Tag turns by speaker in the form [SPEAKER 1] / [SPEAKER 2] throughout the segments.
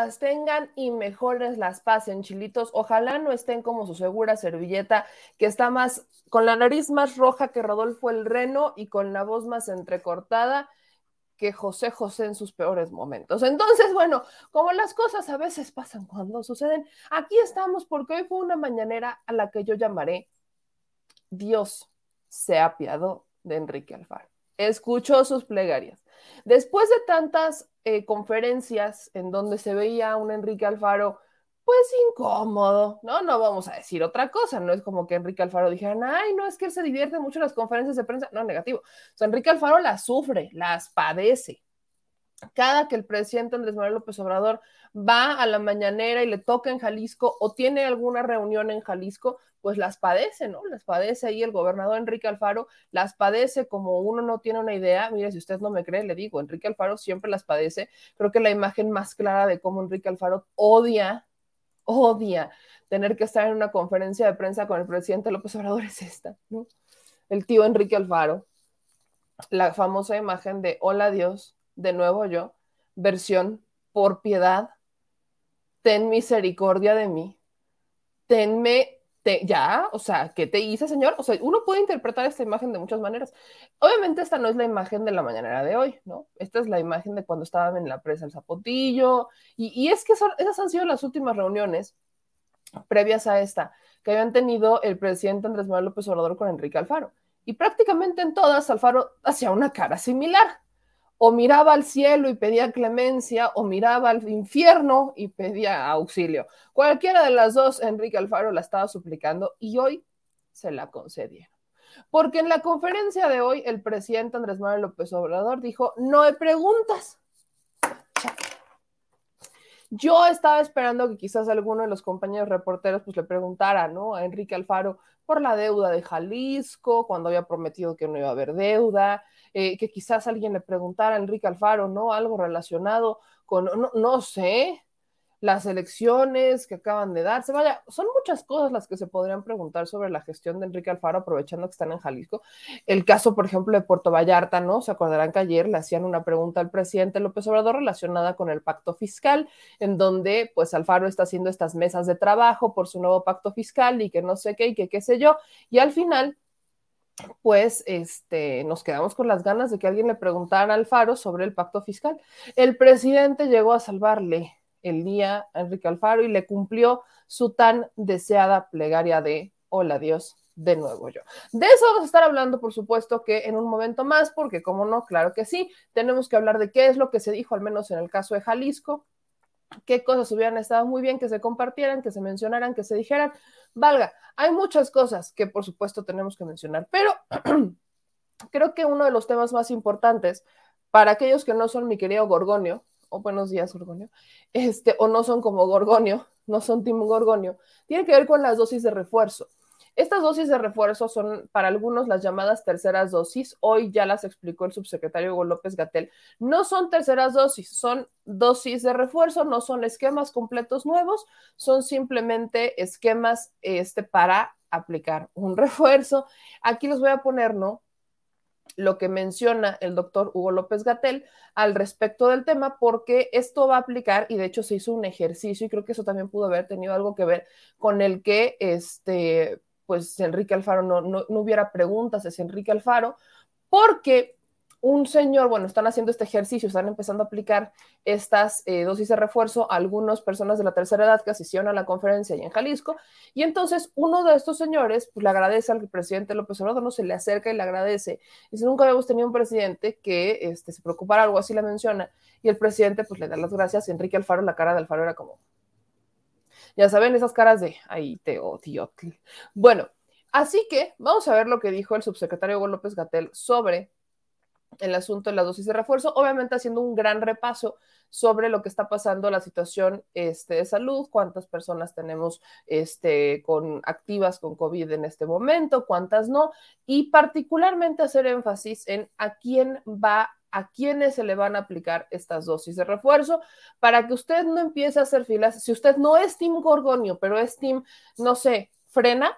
[SPEAKER 1] Las tengan y mejores las pasen, chilitos. Ojalá no estén como su segura servilleta, que está más, con la nariz más roja que Rodolfo el Reno y con la voz más entrecortada que José José en sus peores momentos. Entonces, bueno, como las cosas a veces pasan cuando suceden, aquí estamos porque hoy fue una mañanera a la que yo llamaré Dios se apiadó de Enrique Alfaro. Escuchó sus plegarias. Después de tantas eh, conferencias en donde se veía a un Enrique Alfaro, pues incómodo, ¿no? No vamos a decir otra cosa, no es como que Enrique Alfaro dijera, ay, no, es que él se divierte mucho en las conferencias de prensa, no, negativo. O sea, Enrique Alfaro las sufre, las padece. Cada que el presidente Andrés Manuel López Obrador va a la mañanera y le toca en Jalisco o tiene alguna reunión en Jalisco, pues las padece, ¿no? Las padece ahí el gobernador Enrique Alfaro, las padece como uno no tiene una idea. Mire, si usted no me cree, le digo, Enrique Alfaro siempre las padece. Creo que la imagen más clara de cómo Enrique Alfaro odia, odia tener que estar en una conferencia de prensa con el presidente López Obrador es esta, ¿no? El tío Enrique Alfaro, la famosa imagen de Hola Dios, de nuevo yo, versión por piedad, ten misericordia de mí, tenme te, ya, o sea, ¿qué te hice, señor? O sea, uno puede interpretar esta imagen de muchas maneras. Obviamente esta no es la imagen de la mañanera de hoy, ¿no? Esta es la imagen de cuando estaban en la presa el Zapotillo, y, y es que son, esas han sido las últimas reuniones previas a esta que habían tenido el presidente Andrés Manuel López Obrador con Enrique Alfaro. Y prácticamente en todas Alfaro hacía una cara similar o miraba al cielo y pedía clemencia, o miraba al infierno y pedía auxilio. Cualquiera de las dos, Enrique Alfaro la estaba suplicando y hoy se la concedieron. Porque en la conferencia de hoy, el presidente Andrés Manuel López Obrador dijo, no hay preguntas. Yo estaba esperando que quizás alguno de los compañeros reporteros pues le preguntara, ¿no? A Enrique Alfaro por la deuda de Jalisco, cuando había prometido que no iba a haber deuda, eh, que quizás alguien le preguntara a Enrique Alfaro, ¿no? Algo relacionado con, no, no sé, las elecciones que acaban de darse. Vaya, son muchas cosas las que se podrían preguntar sobre la gestión de Enrique Alfaro, aprovechando que están en Jalisco. El caso, por ejemplo, de Puerto Vallarta, ¿no? Se acordarán que ayer le hacían una pregunta al presidente López Obrador relacionada con el pacto fiscal, en donde, pues, Alfaro está haciendo estas mesas de trabajo por su nuevo pacto fiscal y que no sé qué y que qué sé yo. Y al final, pues este, nos quedamos con las ganas de que alguien le preguntara a Alfaro sobre el pacto fiscal. El presidente llegó a salvarle el día a Enrique Alfaro y le cumplió su tan deseada plegaria de hola Dios, de nuevo yo. De eso vamos a estar hablando, por supuesto, que en un momento más, porque como no, claro que sí, tenemos que hablar de qué es lo que se dijo, al menos en el caso de Jalisco, qué cosas hubieran estado muy bien que se compartieran, que se mencionaran, que se dijeran. Valga, hay muchas cosas que por supuesto tenemos que mencionar, pero creo que uno de los temas más importantes para aquellos que no son mi querido Gorgonio, o buenos días Gorgonio, este, o no son como Gorgonio, no son Tim Gorgonio, tiene que ver con las dosis de refuerzo. Estas dosis de refuerzo son para algunos las llamadas terceras dosis. Hoy ya las explicó el subsecretario Hugo López Gatel. No son terceras dosis, son dosis de refuerzo, no son esquemas completos nuevos, son simplemente esquemas este, para aplicar un refuerzo. Aquí les voy a poner, ¿no? Lo que menciona el doctor Hugo López Gatel al respecto del tema, porque esto va a aplicar, y de hecho se hizo un ejercicio, y creo que eso también pudo haber tenido algo que ver con el que este pues Enrique Alfaro no, no, no hubiera preguntas es Enrique Alfaro, porque un señor, bueno, están haciendo este ejercicio, están empezando a aplicar estas eh, dosis de refuerzo a algunas personas de la tercera edad que asistieron a la conferencia ahí en Jalisco, y entonces uno de estos señores pues, le agradece al presidente López Obrador, no se le acerca y le agradece, dice, nunca habíamos tenido un presidente que este, se preocupara, algo así la menciona, y el presidente pues le da las gracias, y Enrique Alfaro, la cara de Alfaro era como, ya saben, esas caras de, ahí te odio. Bueno, así que vamos a ver lo que dijo el subsecretario Hugo López Gatel sobre el asunto de la dosis de refuerzo, obviamente haciendo un gran repaso sobre lo que está pasando, la situación este, de salud, cuántas personas tenemos este, con, activas con COVID en este momento, cuántas no, y particularmente hacer énfasis en a quién va a quiénes se le van a aplicar estas dosis de refuerzo para que usted no empiece a hacer filas. Si usted no es Team Gorgonio, pero es Team, no sé, frena,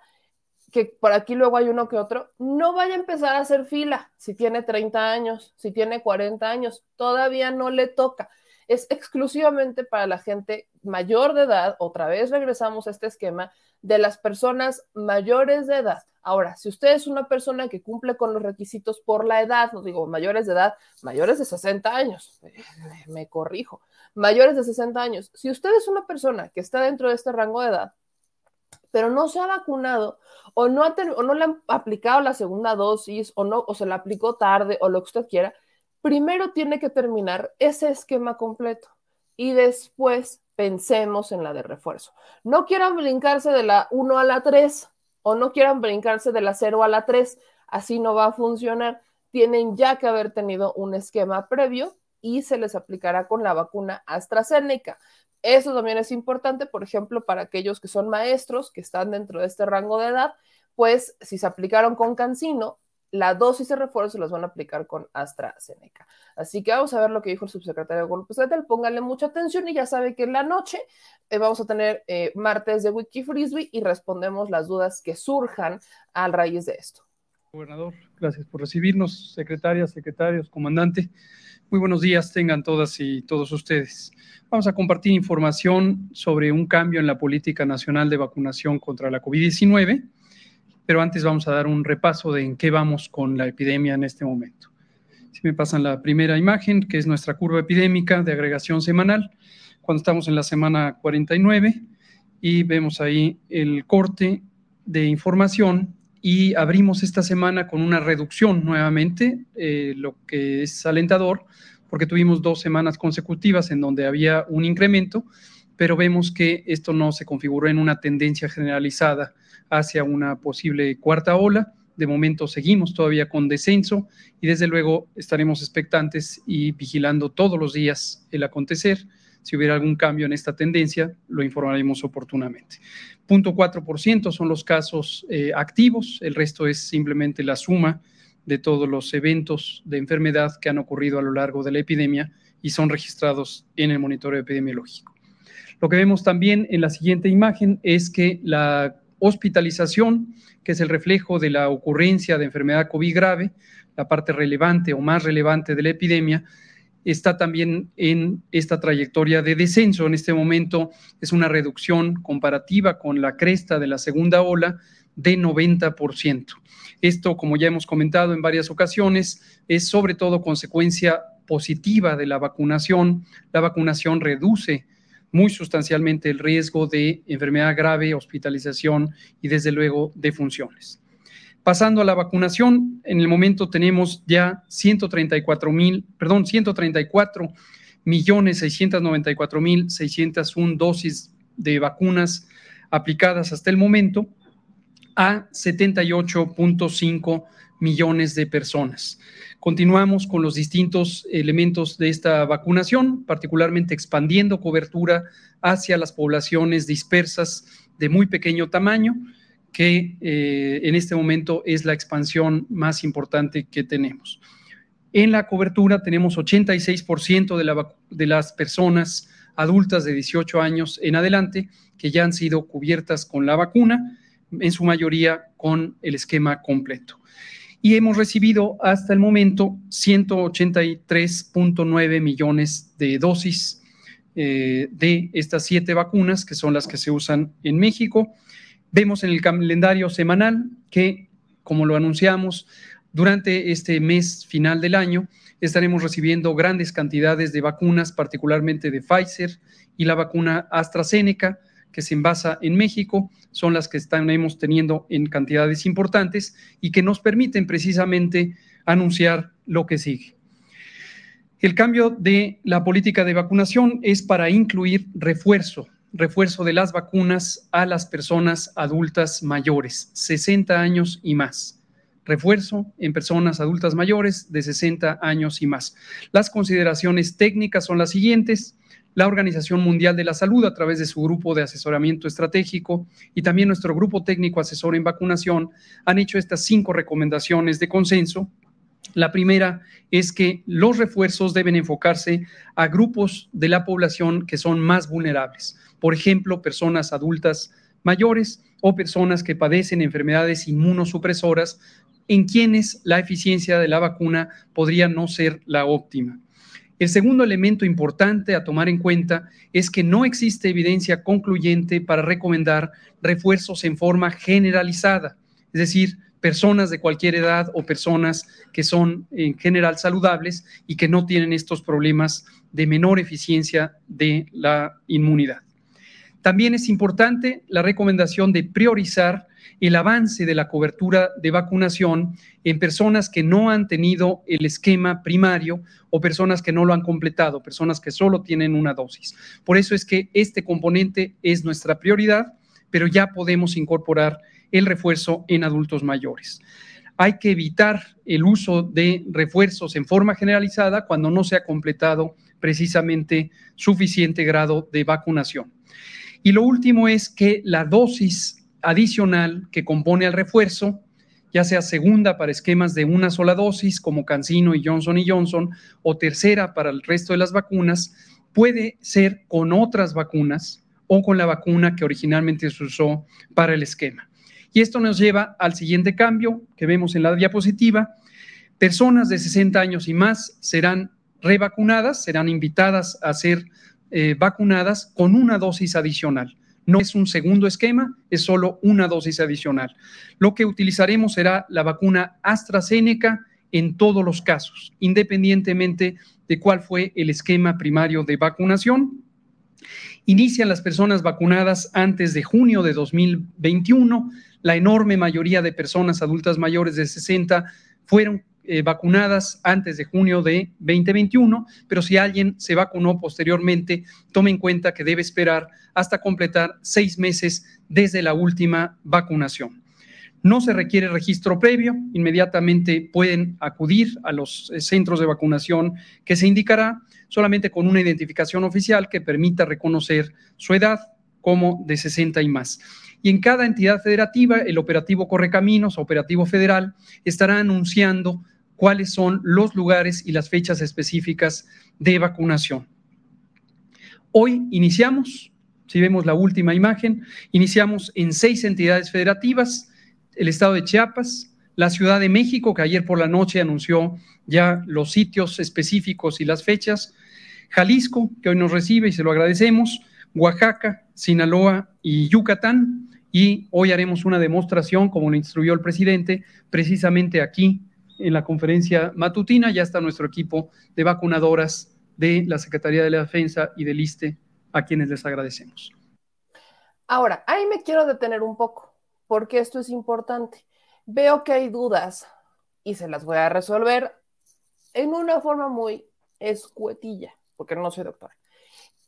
[SPEAKER 1] que por aquí luego hay uno que otro, no vaya a empezar a hacer fila si tiene 30 años, si tiene 40 años, todavía no le toca. Es exclusivamente para la gente mayor de edad, otra vez regresamos a este esquema de las personas mayores de edad. Ahora, si usted es una persona que cumple con los requisitos por la edad, no digo mayores de edad, mayores de 60 años, me corrijo, mayores de 60 años, si usted es una persona que está dentro de este rango de edad, pero no se ha vacunado o no, ha no le han aplicado la segunda dosis o, no, o se la aplicó tarde o lo que usted quiera, primero tiene que terminar ese esquema completo y después pensemos en la de refuerzo. No quieran brincarse de la 1 a la 3 o no quieran brincarse de la 0 a la 3, así no va a funcionar. Tienen ya que haber tenido un esquema previo y se les aplicará con la vacuna AstraZeneca. Eso también es importante, por ejemplo, para aquellos que son maestros, que están dentro de este rango de edad, pues si se aplicaron con Cancino, la dosis de refuerzo las van a aplicar con AstraZeneca. Así que vamos a ver lo que dijo el subsecretario López Gatel. Pónganle mucha atención y ya sabe que en la noche eh, vamos a tener eh, martes de Wiki Frisbee y respondemos las dudas que surjan a raíz de esto.
[SPEAKER 2] Gobernador, gracias por recibirnos, secretarias, secretarios, comandante. Muy buenos días tengan todas y todos ustedes. Vamos a compartir información sobre un cambio en la política nacional de vacunación contra la COVID-19, pero antes vamos a dar un repaso de en qué vamos con la epidemia en este momento. Si me pasan la primera imagen, que es nuestra curva epidémica de agregación semanal, cuando estamos en la semana 49 y vemos ahí el corte de información y abrimos esta semana con una reducción nuevamente, eh, lo que es alentador, porque tuvimos dos semanas consecutivas en donde había un incremento, pero vemos que esto no se configuró en una tendencia generalizada hacia una posible cuarta ola. De momento seguimos todavía con descenso y desde luego estaremos expectantes y vigilando todos los días el acontecer. Si hubiera algún cambio en esta tendencia, lo informaremos oportunamente. 0.4% son los casos eh, activos, el resto es simplemente la suma de todos los eventos de enfermedad que han ocurrido a lo largo de la epidemia y son registrados en el monitoreo epidemiológico. Lo que vemos también en la siguiente imagen es que la hospitalización, que es el reflejo de la ocurrencia de enfermedad COVID grave, la parte relevante o más relevante de la epidemia, está también en esta trayectoria de descenso. En este momento es una reducción comparativa con la cresta de la segunda ola de 90%. Esto, como ya hemos comentado en varias ocasiones, es sobre todo consecuencia positiva de la vacunación. La vacunación reduce muy sustancialmente el riesgo de enfermedad grave, hospitalización y desde luego de funciones. Pasando a la vacunación, en el momento tenemos ya 134 mil, perdón, 134 millones 694 mil 601 dosis de vacunas aplicadas hasta el momento a 78.5 millones de personas. Continuamos con los distintos elementos de esta vacunación, particularmente expandiendo cobertura hacia las poblaciones dispersas de muy pequeño tamaño, que eh, en este momento es la expansión más importante que tenemos. En la cobertura tenemos 86% de, la, de las personas adultas de 18 años en adelante que ya han sido cubiertas con la vacuna en su mayoría con el esquema completo. Y hemos recibido hasta el momento 183.9 millones de dosis eh, de estas siete vacunas, que son las que se usan en México. Vemos en el calendario semanal que, como lo anunciamos, durante este mes final del año estaremos recibiendo grandes cantidades de vacunas, particularmente de Pfizer y la vacuna AstraZeneca, que se envasa en México, son las que estamos teniendo en cantidades importantes y que nos permiten precisamente anunciar lo que sigue. El cambio de la política de vacunación es para incluir refuerzo, refuerzo de las vacunas a las personas adultas mayores, 60 años y más. refuerzo en personas adultas mayores de 60 años y más. Las consideraciones técnicas son las siguientes. La Organización Mundial de la Salud, a través de su grupo de asesoramiento estratégico y también nuestro grupo técnico asesor en vacunación, han hecho estas cinco recomendaciones de consenso. La primera es que los refuerzos deben enfocarse a grupos de la población que son más vulnerables. Por ejemplo, personas adultas mayores o personas que padecen enfermedades inmunosupresoras en quienes la eficiencia de la vacuna podría no ser la óptima. El segundo elemento importante a tomar en cuenta es que no existe evidencia concluyente para recomendar refuerzos en forma generalizada, es decir, personas de cualquier edad o personas que son en general saludables y que no tienen estos problemas de menor eficiencia de la inmunidad. También es importante la recomendación de priorizar el avance de la cobertura de vacunación en personas que no han tenido el esquema primario o personas que no lo han completado, personas que solo tienen una dosis. Por eso es que este componente es nuestra prioridad, pero ya podemos incorporar el refuerzo en adultos mayores. Hay que evitar el uso de refuerzos en forma generalizada cuando no se ha completado precisamente suficiente grado de vacunación. Y lo último es que la dosis adicional que compone al refuerzo, ya sea segunda para esquemas de una sola dosis como Cancino y Johnson y Johnson, o tercera para el resto de las vacunas, puede ser con otras vacunas o con la vacuna que originalmente se usó para el esquema. Y esto nos lleva al siguiente cambio que vemos en la diapositiva. Personas de 60 años y más serán revacunadas, serán invitadas a ser eh, vacunadas con una dosis adicional. No es un segundo esquema, es solo una dosis adicional. Lo que utilizaremos será la vacuna AstraZeneca en todos los casos, independientemente de cuál fue el esquema primario de vacunación. Inician las personas vacunadas antes de junio de 2021. La enorme mayoría de personas adultas mayores de 60 fueron eh, vacunadas antes de junio de 2021, pero si alguien se vacunó posteriormente, tome en cuenta que debe esperar hasta completar seis meses desde la última vacunación. No se requiere registro previo, inmediatamente pueden acudir a los eh, centros de vacunación que se indicará solamente con una identificación oficial que permita reconocer su edad como de 60 y más y en cada entidad federativa, el operativo Correcaminos, operativo federal, estará anunciando cuáles son los lugares y las fechas específicas de vacunación. Hoy iniciamos, si vemos la última imagen, iniciamos en seis entidades federativas, el estado de Chiapas, la Ciudad de México, que ayer por la noche anunció ya los sitios específicos y las fechas, Jalisco, que hoy nos recibe y se lo agradecemos, Oaxaca, Sinaloa y Yucatán. Y hoy haremos una demostración, como lo instruyó el presidente, precisamente aquí en la conferencia matutina. Ya está nuestro equipo de vacunadoras de la Secretaría de la Defensa y del ISTE, a quienes les agradecemos.
[SPEAKER 1] Ahora, ahí me quiero detener un poco, porque esto es importante. Veo que hay dudas y se las voy a resolver en una forma muy escuetilla, porque no soy doctora.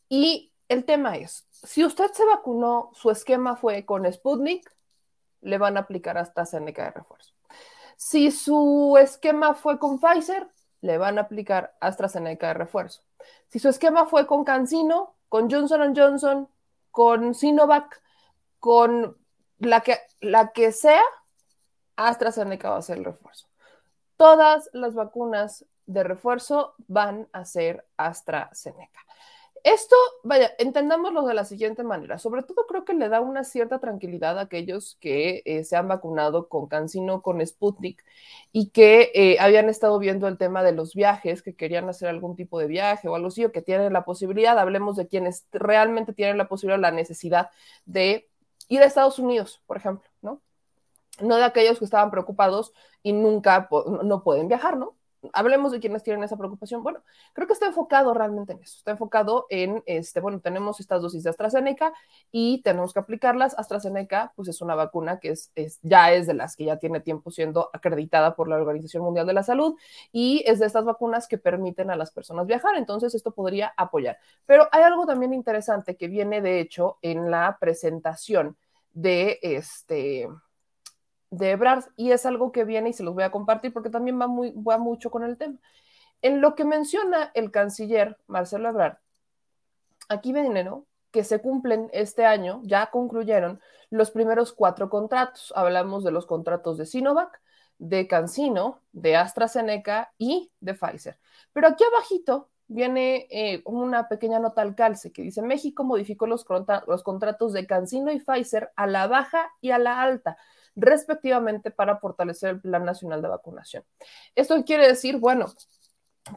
[SPEAKER 1] Y el tema es, si usted se vacunó, su esquema fue con Sputnik, le van a aplicar hasta de refuerzo. Si su esquema fue con Pfizer, le van a aplicar AstraZeneca de refuerzo. Si su esquema fue con CanSino, con Johnson Johnson, con Sinovac, con la que, la que sea, AstraZeneca va a ser el refuerzo. Todas las vacunas de refuerzo van a ser AstraZeneca. Esto, vaya, entendámoslo de la siguiente manera. Sobre todo creo que le da una cierta tranquilidad a aquellos que eh, se han vacunado con Cancino, con Sputnik y que eh, habían estado viendo el tema de los viajes, que querían hacer algún tipo de viaje o algo así, o que tienen la posibilidad, hablemos de quienes realmente tienen la posibilidad, la necesidad de ir a Estados Unidos, por ejemplo, ¿no? No de aquellos que estaban preocupados y nunca no pueden viajar, ¿no? Hablemos de quienes tienen esa preocupación. Bueno, creo que está enfocado realmente en eso. Está enfocado en, este, bueno, tenemos estas dosis de AstraZeneca y tenemos que aplicarlas. AstraZeneca, pues es una vacuna que es, ya es de las que ya tiene tiempo siendo acreditada por la Organización Mundial de la Salud y es de estas vacunas que permiten a las personas viajar. Entonces, esto podría apoyar. Pero hay algo también interesante que viene, de hecho, en la presentación de este de Ebrard y es algo que viene y se los voy a compartir porque también va, muy, va mucho con el tema. En lo que menciona el canciller Marcelo Ebrard, aquí viene, ¿no? Que se cumplen este año, ya concluyeron los primeros cuatro contratos. Hablamos de los contratos de Sinovac, de CanSino, de AstraZeneca y de Pfizer. Pero aquí abajito viene eh, una pequeña nota al calce que dice México modificó los, los contratos de CanSino y Pfizer a la baja y a la alta respectivamente para fortalecer el Plan Nacional de Vacunación. Esto quiere decir, bueno,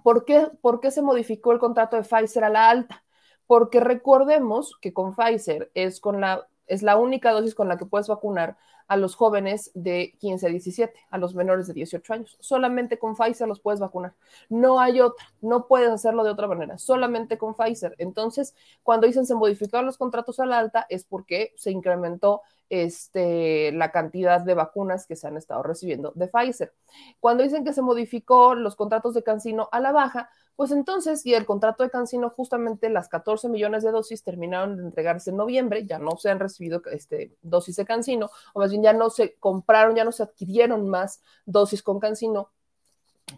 [SPEAKER 1] ¿por qué, ¿por qué se modificó el contrato de Pfizer a la alta? Porque recordemos que con Pfizer es con la es la única dosis con la que puedes vacunar a los jóvenes de 15 a 17, a los menores de 18 años. Solamente con Pfizer los puedes vacunar. No hay otra, no puedes hacerlo de otra manera, solamente con Pfizer. Entonces, cuando dicen se modificaron los contratos a la alta, es porque se incrementó este, la cantidad de vacunas que se han estado recibiendo de Pfizer. Cuando dicen que se modificó los contratos de Cancino a la baja, pues entonces, y el contrato de Cancino, justamente las 14 millones de dosis terminaron de entregarse en noviembre, ya no se han recibido este, dosis de Cancino, o más bien ya no se compraron, ya no se adquirieron más dosis con Cancino,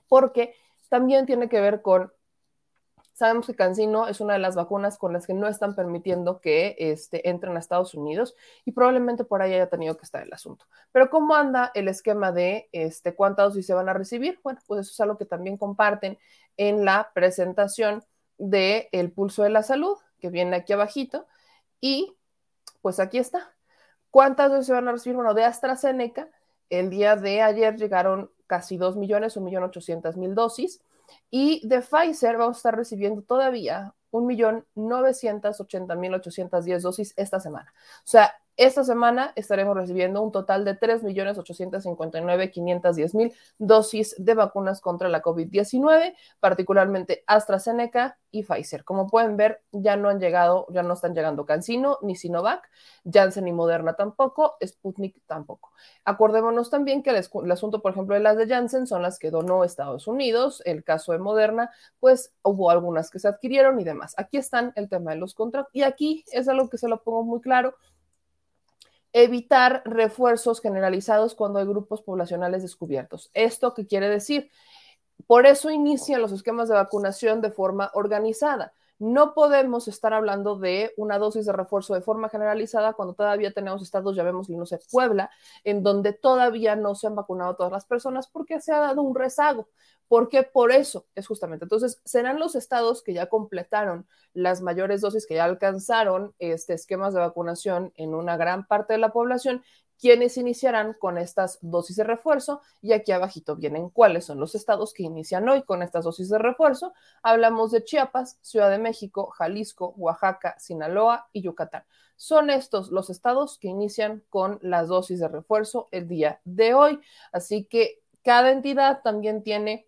[SPEAKER 1] porque también tiene que ver con Sabemos que Cancino es una de las vacunas con las que no están permitiendo que este, entren a Estados Unidos y probablemente por ahí haya tenido que estar el asunto. Pero ¿cómo anda el esquema de este, cuántas dosis se van a recibir? Bueno, pues eso es algo que también comparten en la presentación del el pulso de la salud, que viene aquí abajito. Y pues aquí está. ¿Cuántas dosis van a recibir? Bueno, de AstraZeneca, el día de ayer llegaron casi 2 millones, 1 millón 800 mil dosis. Y de Pfizer vamos a estar recibiendo todavía 1.980.810 dosis esta semana. O sea, esta semana estaremos recibiendo un total de 3.859.510.000 dosis de vacunas contra la COVID-19, particularmente AstraZeneca y Pfizer. Como pueden ver, ya no han llegado, ya no están llegando Cancino ni Sinovac, Janssen y Moderna tampoco, Sputnik tampoco. Acordémonos también que el, el asunto, por ejemplo, de las de Janssen son las que donó Estados Unidos, el caso de Moderna, pues hubo algunas que se adquirieron y demás. Aquí están el tema de los contratos y aquí es algo que se lo pongo muy claro evitar refuerzos generalizados cuando hay grupos poblacionales descubiertos. ¿Esto qué quiere decir? Por eso inician los esquemas de vacunación de forma organizada. No podemos estar hablando de una dosis de refuerzo de forma generalizada cuando todavía tenemos estados, ya vemos, no sé, Puebla, en donde todavía no se han vacunado todas las personas porque se ha dado un rezago. Porque por eso es justamente. Entonces, serán los estados que ya completaron las mayores dosis, que ya alcanzaron este, esquemas de vacunación en una gran parte de la población, quienes iniciarán con estas dosis de refuerzo y aquí abajito vienen cuáles son los estados que inician hoy con estas dosis de refuerzo. Hablamos de Chiapas, Ciudad de México, Jalisco, Oaxaca, Sinaloa y Yucatán. Son estos los estados que inician con las dosis de refuerzo el día de hoy. Así que cada entidad también tiene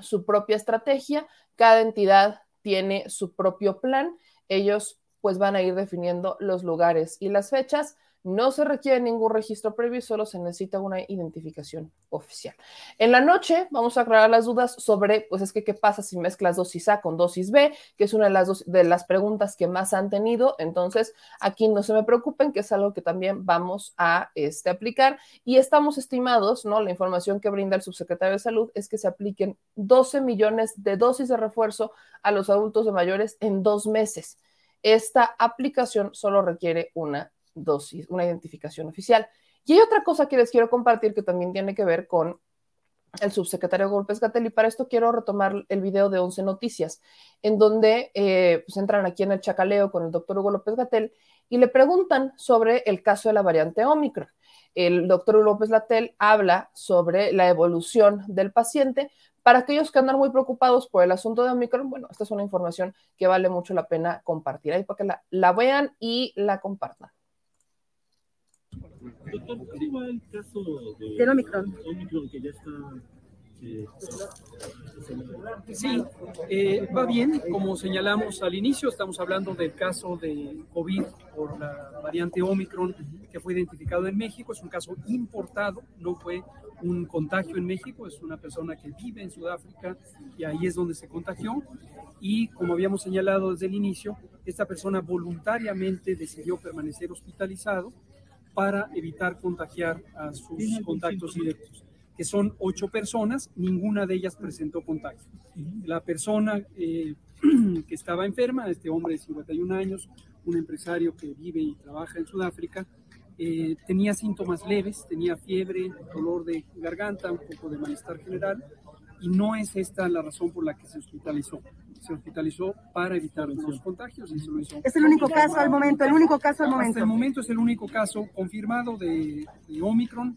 [SPEAKER 1] su propia estrategia, cada entidad tiene su propio plan. Ellos pues van a ir definiendo los lugares y las fechas no se requiere ningún registro previo, solo se necesita una identificación oficial. En la noche vamos a aclarar las dudas sobre, pues es que qué pasa si mezclas dosis A con dosis B, que es una de las, de las preguntas que más han tenido. Entonces, aquí no se me preocupen, que es algo que también vamos a este, aplicar. Y estamos estimados, ¿no? La información que brinda el subsecretario de Salud es que se apliquen 12 millones de dosis de refuerzo a los adultos de mayores en dos meses. Esta aplicación solo requiere una dosis, una identificación oficial. Y hay otra cosa que les quiero compartir que también tiene que ver con el subsecretario Golpes Gatel y para esto quiero retomar el video de 11 Noticias, en donde eh, pues entran aquí en el chacaleo con el doctor Hugo López Gatel y le preguntan sobre el caso de la variante Omicron. El doctor Hugo López Gatel habla sobre la evolución del paciente. Para aquellos que andan muy preocupados por el asunto de Omicron, bueno, esta es una información que vale mucho la pena compartir ahí para que la, la vean y la compartan.
[SPEAKER 3] Doctor, ¿cómo va el caso de,
[SPEAKER 4] del Omicron?
[SPEAKER 3] Omicron que ya está eh,
[SPEAKER 2] Sí, eh, va bien. Como señalamos al inicio, estamos hablando del caso de COVID por la variante Omicron que fue identificado en México. Es un caso importado, no fue un contagio en México, es una persona que vive en Sudáfrica y ahí es donde se contagió. Y como habíamos señalado desde el inicio, esta persona voluntariamente decidió permanecer hospitalizado para evitar contagiar a sus contactos directos, que son ocho personas, ninguna de ellas presentó contagio. La persona eh, que estaba enferma, este hombre de 51 años, un empresario que vive y trabaja en Sudáfrica, eh, tenía síntomas leves, tenía fiebre, dolor de garganta, un poco de malestar general, y no es esta la razón por la que se hospitalizó. Se hospitalizó para evitar los contagios y se lo hizo.
[SPEAKER 4] Es el único caso al momento, el único caso al momento.
[SPEAKER 2] Hasta el momento es el único caso confirmado de, de Omicron.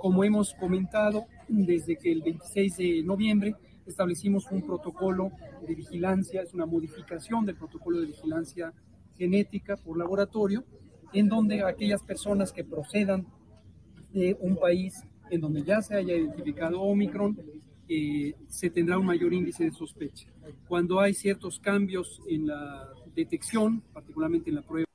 [SPEAKER 2] Como hemos comentado, desde que el 26 de noviembre establecimos un protocolo de vigilancia, es una modificación del protocolo de vigilancia genética por laboratorio, en donde aquellas personas que procedan de un país en donde ya se haya identificado Omicron se tendrá un mayor índice de sospecha. Cuando hay ciertos cambios en la detección, particularmente en la prueba.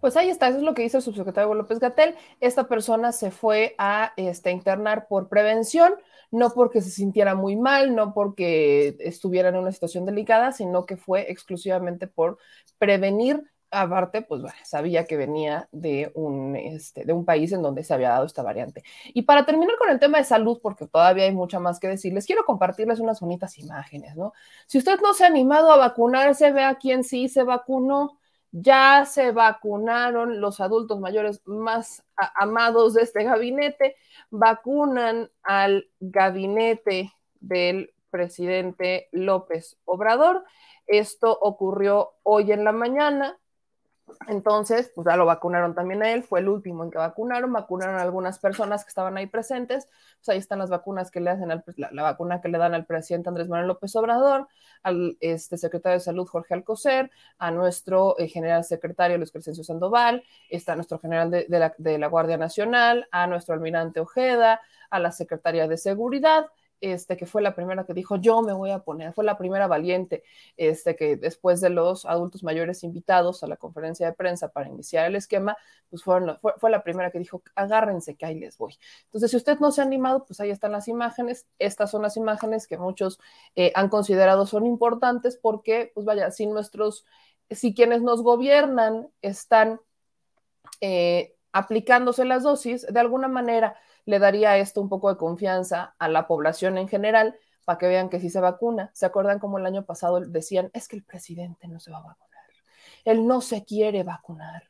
[SPEAKER 1] Pues ahí está, eso es lo que dice el subsecretario López Gatel. Esta persona se fue a este, internar por prevención, no porque se sintiera muy mal, no porque estuviera en una situación delicada, sino que fue exclusivamente por prevenir aparte, pues bueno, sabía que venía de un, este, de un país en donde se había dado esta variante. Y para terminar con el tema de salud, porque todavía hay mucha más que decirles, quiero compartirles unas bonitas imágenes, ¿no? Si usted no se ha animado a vacunarse, vea quién sí se vacunó. Ya se vacunaron los adultos mayores más amados de este gabinete, vacunan al gabinete del presidente López Obrador. Esto ocurrió hoy en la mañana. Entonces, pues ya lo vacunaron también a él, fue el último en que vacunaron, vacunaron a algunas personas que estaban ahí presentes, pues ahí están las vacunas que le hacen, al, la, la, vacuna que le dan al presidente Andrés Manuel López Obrador, al este, secretario de Salud Jorge Alcocer, a nuestro eh, general secretario Luis Crescencio Sandoval, está nuestro general de, de, la, de la Guardia Nacional, a nuestro almirante Ojeda, a la secretaria de Seguridad, este, que fue la primera que dijo, yo me voy a poner, fue la primera valiente, este, que después de los adultos mayores invitados a la conferencia de prensa para iniciar el esquema, pues fueron, fue, fue, la primera que dijo, agárrense que ahí les voy. Entonces, si usted no se ha animado, pues ahí están las imágenes. Estas son las imágenes que muchos eh, han considerado son importantes porque, pues vaya, si nuestros, si quienes nos gobiernan están eh, aplicándose las dosis, de alguna manera, le daría esto un poco de confianza a la población en general para que vean que sí se vacuna. ¿Se acuerdan como el año pasado decían, es que el presidente no se va a vacunar? Él no se quiere vacunar.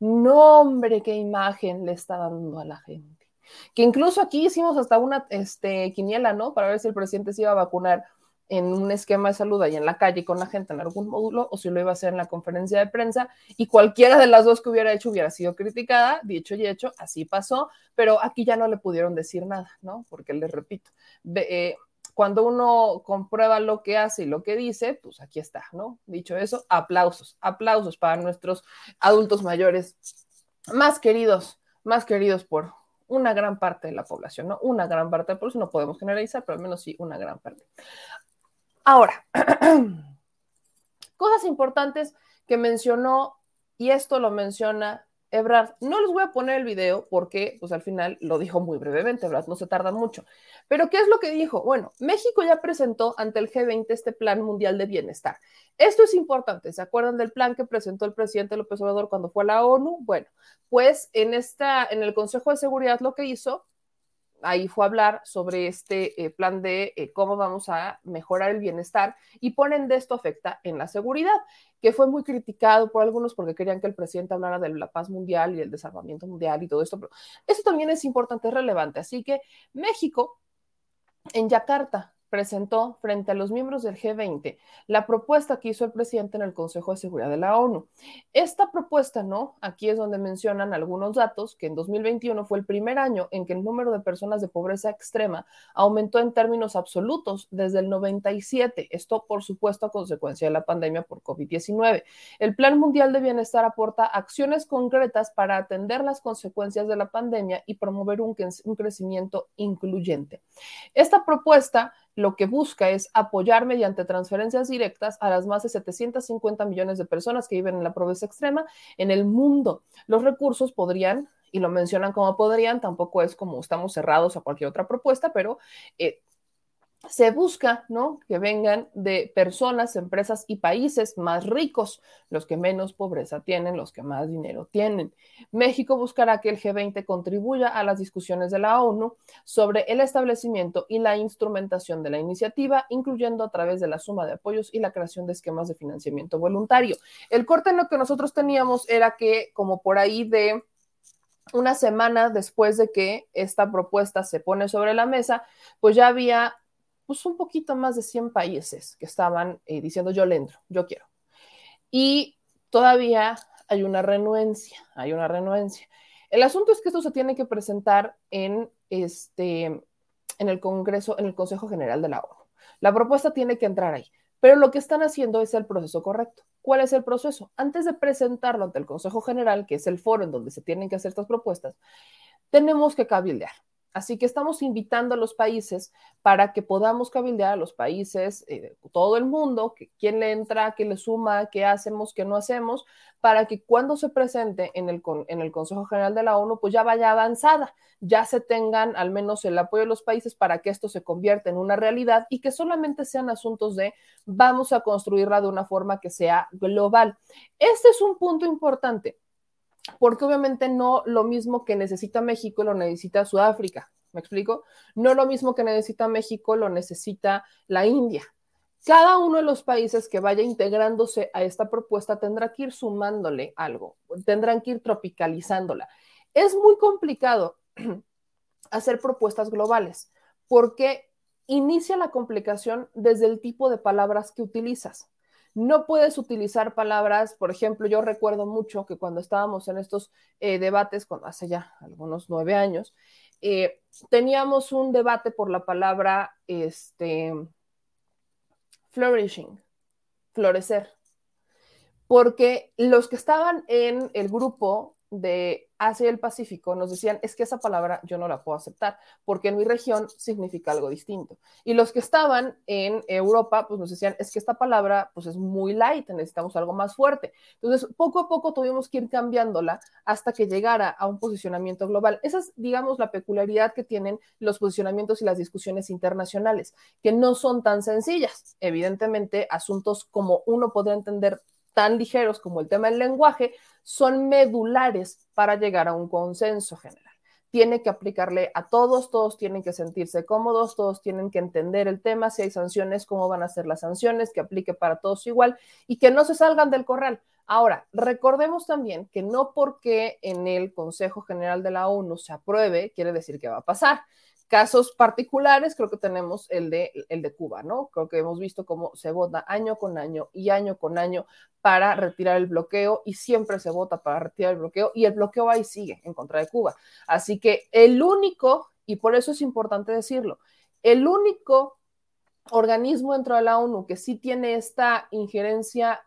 [SPEAKER 1] No, hombre, qué imagen le está dando a la gente. Que incluso aquí hicimos hasta una este, quiniela, ¿no? Para ver si el presidente se iba a vacunar en un esquema de salud ahí en la calle con la gente en algún módulo o si lo iba a hacer en la conferencia de prensa y cualquiera de las dos que hubiera hecho hubiera sido criticada, dicho y hecho, así pasó, pero aquí ya no le pudieron decir nada, ¿no? Porque les repito, eh, cuando uno comprueba lo que hace y lo que dice, pues aquí está, ¿no? Dicho eso, aplausos, aplausos para nuestros adultos mayores más queridos, más queridos por una gran parte de la población, ¿no? Una gran parte, por eso no podemos generalizar, pero al menos sí una gran parte. Ahora, cosas importantes que mencionó, y esto lo menciona Ebrard. No les voy a poner el video porque, pues al final lo dijo muy brevemente, Ebrard, no se tarda mucho. Pero, ¿qué es lo que dijo? Bueno, México ya presentó ante el G20 este Plan Mundial de Bienestar. Esto es importante. ¿Se acuerdan del plan que presentó el presidente López Obrador cuando fue a la ONU? Bueno, pues en, esta, en el Consejo de Seguridad lo que hizo ahí fue a hablar sobre este eh, plan de eh, cómo vamos a mejorar el bienestar y ponen de esto afecta en la seguridad, que fue muy criticado por algunos porque querían que el presidente hablara de la paz mundial y el desarmamiento mundial y todo esto, pero eso también es importante, es relevante. Así que México, en Yakarta, presentó frente a los miembros del G20 la propuesta que hizo el presidente en el Consejo de Seguridad de la ONU. Esta propuesta, ¿no? Aquí es donde mencionan algunos datos, que en 2021 fue el primer año en que el número de personas de pobreza extrema aumentó en términos absolutos desde el 97. Esto, por supuesto, a consecuencia de la pandemia por COVID-19. El Plan Mundial de Bienestar aporta acciones concretas para atender las consecuencias de la pandemia y promover un, crecimiento incluyente. Esta propuesta lo que busca es apoyar mediante transferencias directas a las más de 750 millones de personas que viven en la pobreza extrema en el mundo. Los recursos podrían, y lo mencionan como podrían, tampoco es como estamos cerrados a cualquier otra propuesta, pero eh, se busca, ¿no? Que vengan de personas, empresas y países más ricos, los que menos pobreza tienen, los que más dinero tienen. México buscará que el G20 contribuya a las discusiones de la ONU sobre el establecimiento y la instrumentación de la iniciativa, incluyendo a través de la suma de apoyos y la creación de esquemas de financiamiento voluntario. El corte en lo que nosotros teníamos era que como por ahí de una semana después de que esta propuesta se pone sobre la mesa, pues ya había pues un poquito más de 100 países que estaban eh, diciendo yo le entro, yo quiero. Y todavía hay una renuencia, hay una renuencia. El asunto es que esto se tiene que presentar en, este, en el Congreso, en el Consejo General de la ONU. La propuesta tiene que entrar ahí, pero lo que están haciendo es el proceso correcto. ¿Cuál es el proceso? Antes de presentarlo ante el Consejo General, que es el foro en donde se tienen que hacer estas propuestas, tenemos que cabildear. Así que estamos invitando a los países para que podamos cabildear a los países, eh, todo el mundo, que, quién le entra, qué le suma, qué hacemos, qué no hacemos, para que cuando se presente en el, en el Consejo General de la ONU, pues ya vaya avanzada, ya se tengan al menos el apoyo de los países para que esto se convierta en una realidad y que solamente sean asuntos de vamos a construirla de una forma que sea global. Este es un punto importante porque obviamente no lo mismo que necesita México lo necesita Sudáfrica, ¿me explico? No lo mismo que necesita México lo necesita la India. Cada uno de los países que vaya integrándose a esta propuesta tendrá que ir sumándole algo, tendrán que ir tropicalizándola. Es muy complicado hacer propuestas globales porque inicia la complicación desde el tipo de palabras que utilizas no puedes utilizar palabras, por ejemplo, yo recuerdo mucho que cuando estábamos en estos eh, debates, cuando hace ya algunos nueve años, eh, teníamos un debate por la palabra este, flourishing, florecer, porque los que estaban en el grupo de Y el Pacífico nos decían, es que esa palabra yo no la puedo aceptar, porque en mi región significa algo distinto. Y los que estaban en Europa, pues nos decían, es que esta palabra pues es muy light, necesitamos algo más fuerte. Entonces, poco a poco tuvimos que ir cambiándola hasta que llegara a un posicionamiento global. Esa es, digamos, la peculiaridad que tienen los posicionamientos y las discusiones internacionales, que no son tan sencillas. Evidentemente, asuntos como uno podría entender tan ligeros como el tema del lenguaje, son medulares para llegar a un consenso general. Tiene que aplicarle a todos, todos tienen que sentirse cómodos, todos tienen que entender el tema, si hay sanciones, cómo van a ser las sanciones, que aplique para todos igual y que no se salgan del corral. Ahora, recordemos también que no porque en el Consejo General de la ONU se apruebe, quiere decir que va a pasar casos particulares, creo que tenemos el de, el de Cuba, ¿no? Creo que hemos visto cómo se vota año con año y año con año para retirar el bloqueo y siempre se vota para retirar el bloqueo y el bloqueo ahí sigue en contra de Cuba. Así que el único, y por eso es importante decirlo, el único organismo dentro de la ONU que sí tiene esta injerencia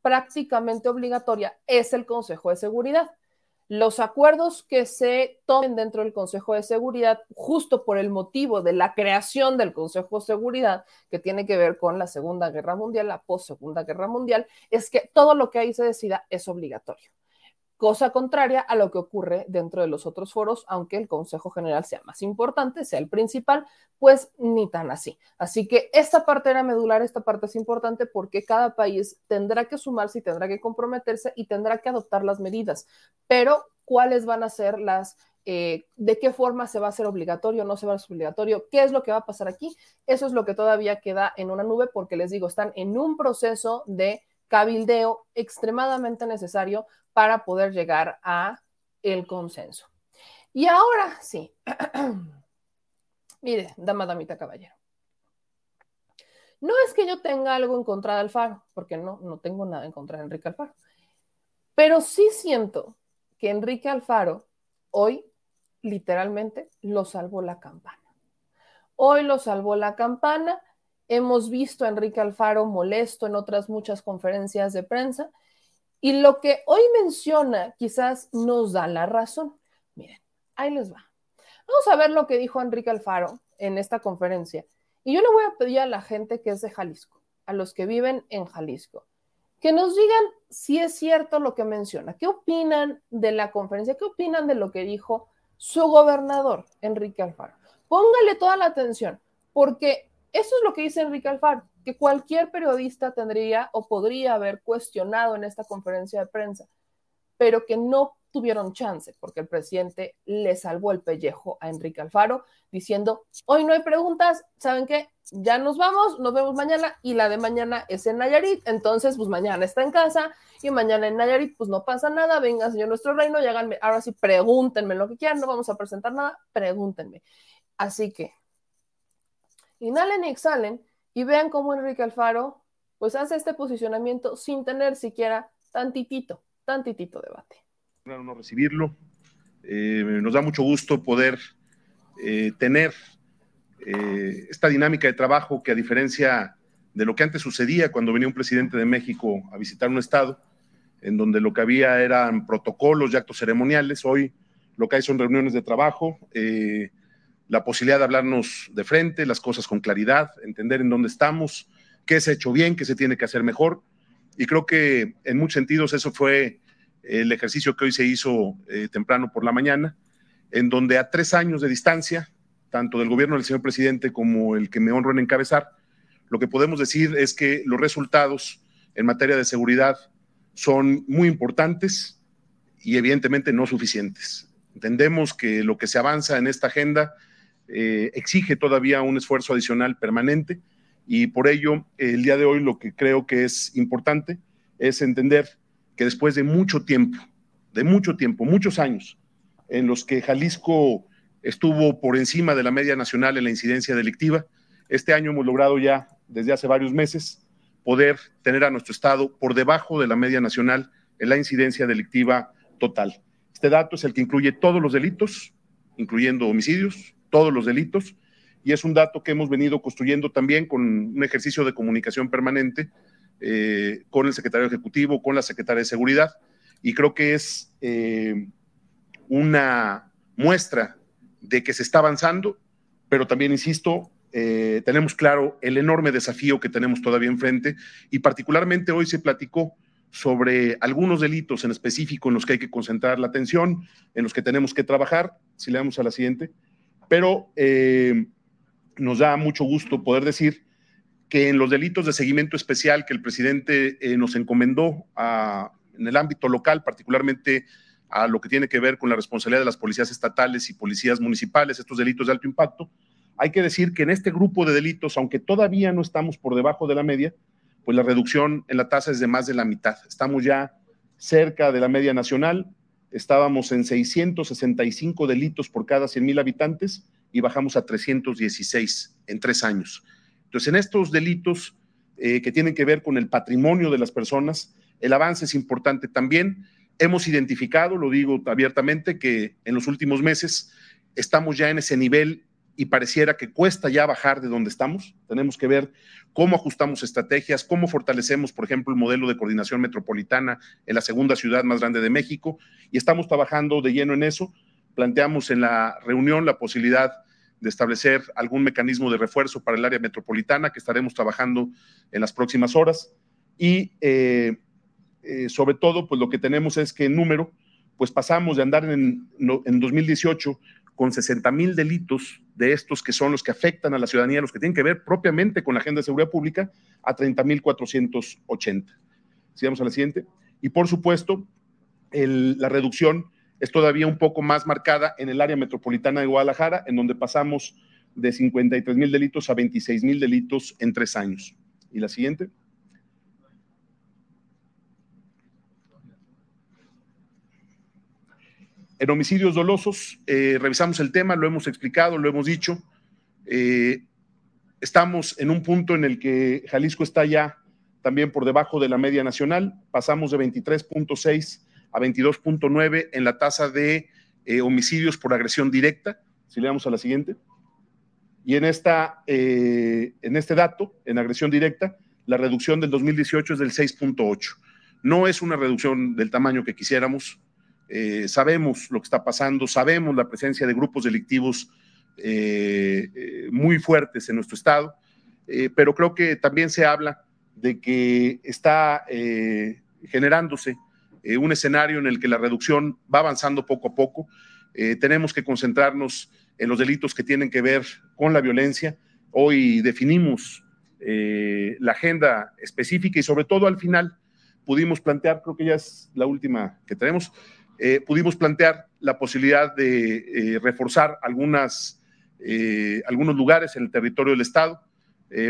[SPEAKER 1] prácticamente obligatoria es el Consejo de Seguridad los acuerdos que se tomen dentro del Consejo de Seguridad, justo por el motivo de la creación del Consejo de Seguridad, que tiene que ver con la Segunda Guerra Mundial, la post-Segunda Guerra Mundial, es que todo lo que ahí se decida es obligatorio cosa contraria a lo que ocurre dentro de los otros foros, aunque el Consejo General sea más importante, sea el principal, pues ni tan así. Así que esta parte era medular, esta parte es importante porque cada país tendrá que sumarse y tendrá que comprometerse y tendrá que adoptar las medidas, pero cuáles van a ser las eh, de qué forma se va a hacer obligatorio, no se va a hacer obligatorio, qué es lo que va a pasar aquí. Eso es lo que todavía queda en una nube porque les digo, están en un proceso de cabildeo extremadamente necesario para poder llegar a el consenso. Y ahora sí, mire, dama, damita, caballero. No es que yo tenga algo en contra de Alfaro, porque no, no tengo nada en contra de Enrique Alfaro, pero sí siento que Enrique Alfaro hoy literalmente lo salvó la campana. Hoy lo salvó la campana. Hemos visto a Enrique Alfaro molesto en otras muchas conferencias de prensa y lo que hoy menciona quizás nos da la razón. Miren, ahí les va. Vamos a ver lo que dijo Enrique Alfaro en esta conferencia. Y yo le voy a pedir a la gente que es de Jalisco, a los que viven en Jalisco, que nos digan si es cierto lo que menciona. ¿Qué opinan de la conferencia? ¿Qué opinan de lo que dijo su gobernador, Enrique Alfaro? Póngale toda la atención, porque Eso es lo que dice Enrique Alfaro, que cualquier periodista tendría o podría haber cuestionado en esta conferencia de prensa, pero que no tuvieron chance porque el presidente le salvó el pellejo a Enrique Alfaro diciendo, hoy no hay preguntas, ¿saben qué? Ya nos vamos, nos vemos mañana y la de mañana es en Nayarit, entonces pues mañana está en casa y mañana en Nayarit pues no pasa nada, venga señor nuestro reino y háganme, ahora sí pregúntenme lo que quieran, no vamos a presentar nada, pregúntenme. Así que inhalen y exhalen y vean cómo Enrique Alfaro pues hace este posicionamiento sin tener siquiera tantitito, tantitito debate.
[SPEAKER 5] No recibirlo. Eh, nos da mucho gusto poder eh, tener eh, esta dinámica de trabajo que a diferencia de lo que antes sucedía cuando venía un presidente de México a visitar un estado, en donde lo que había eran protocolos y actos ceremoniales, hoy lo que hay son reuniones de trabajo, la posibilidad de hablarnos de frente, las cosas con claridad, entender en dónde estamos, qué se ha hecho bien, qué se tiene que hacer mejor. Y creo que en muchos sentidos eso fue el ejercicio que hoy se hizo eh, temprano por la mañana, en donde a tres años de distancia, tanto del gobierno del señor presidente como el que me honro en encabezar, lo que podemos decir es que los resultados en materia de seguridad son muy importantes y evidentemente no suficientes. Entendemos que lo que se avanza en esta agenda eh, exige todavía un esfuerzo adicional permanente y por ello el día de hoy lo que creo que es importante es entender que después de mucho tiempo, de mucho tiempo, muchos años, en los que Jalisco estuvo por encima de la media nacional en la incidencia delictiva, este año hemos logrado ya desde hace varios meses poder tener a nuestro estado por debajo de la media nacional en la incidencia delictiva total. Este dato es el que incluye todos los delitos, incluyendo homicidios, todos los delitos, y es un dato que hemos venido construyendo también con un ejercicio de comunicación permanente eh, con el secretario ejecutivo, con la secretaria de Seguridad, y creo que es eh, una muestra de que se está avanzando, pero también, insisto, eh, tenemos claro el enorme desafío que tenemos todavía enfrente, y particularmente hoy se platicó sobre algunos delitos en específico en los que hay que concentrar la atención, en los que tenemos que trabajar, si le damos a la siguiente, pero eh, nos da mucho gusto poder decir que en los delitos de seguimiento especial que el presidente eh, nos encomendó en el ámbito local, particularmente a lo que tiene que ver con la responsabilidad de las policías estatales y policías municipales, estos delitos de alto impacto, hay que decir que en este grupo de delitos, aunque todavía no estamos por debajo de la media, pues la reducción en la tasa es de más de la mitad. Estamos ya cerca de la media nacional, estábamos en 665 delitos por cada 100 mil habitantes y bajamos a 316 en tres años. Entonces, en estos delitos eh, que tienen que ver con el patrimonio de las personas, el avance es importante también. Hemos identificado, lo digo abiertamente, que en los últimos meses estamos ya en ese nivel y pareciera que cuesta ya bajar de donde estamos. Tenemos que ver cómo ajustamos estrategias, cómo fortalecemos, por ejemplo, el modelo de coordinación metropolitana en la segunda ciudad más grande de México y estamos trabajando de lleno en eso. Planteamos en la reunión la posibilidad de establecer algún mecanismo de refuerzo para el área metropolitana que estaremos trabajando en las próximas horas y eh, eh, sobre todo, pues lo que tenemos es que en número, pues pasamos de andar en, en 2018 con 60 mil delitos de estos que son los que afectan a la ciudadanía, los que tienen que ver propiamente con la agenda de seguridad pública, a 30 mil 480. Sigamos a la siguiente. Y por supuesto, la reducción es todavía un poco más marcada en el área metropolitana de Guadalajara, en donde pasamos de 53 mil delitos a 26 mil delitos en tres años. Y la siguiente. En homicidios dolosos, eh, revisamos el tema, lo hemos explicado, lo hemos dicho. Eh, estamos en un punto en el que Jalisco está ya también por debajo de la media nacional. Pasamos de 23.6 a 22.9 en la tasa de eh, homicidios por agresión directa. Si le damos a la siguiente. Y en, esta, en este dato, en agresión directa, la reducción del 2018 es del 6.8. No es una reducción del tamaño que quisiéramos, eh, sabemos lo que está pasando, sabemos la presencia de grupos delictivos eh, eh, muy fuertes en nuestro estado, pero creo que también se habla de que está generándose un escenario en el que la reducción va avanzando poco a poco. tenemos que concentrarnos en los delitos que tienen que ver con la violencia hoy definimos eh, la agenda específica y sobre todo al final pudimos plantear, creo que ya es la última que tenemos, eh, pudimos plantear la posibilidad de eh, reforzar algunas, algunos lugares en el territorio del Estado,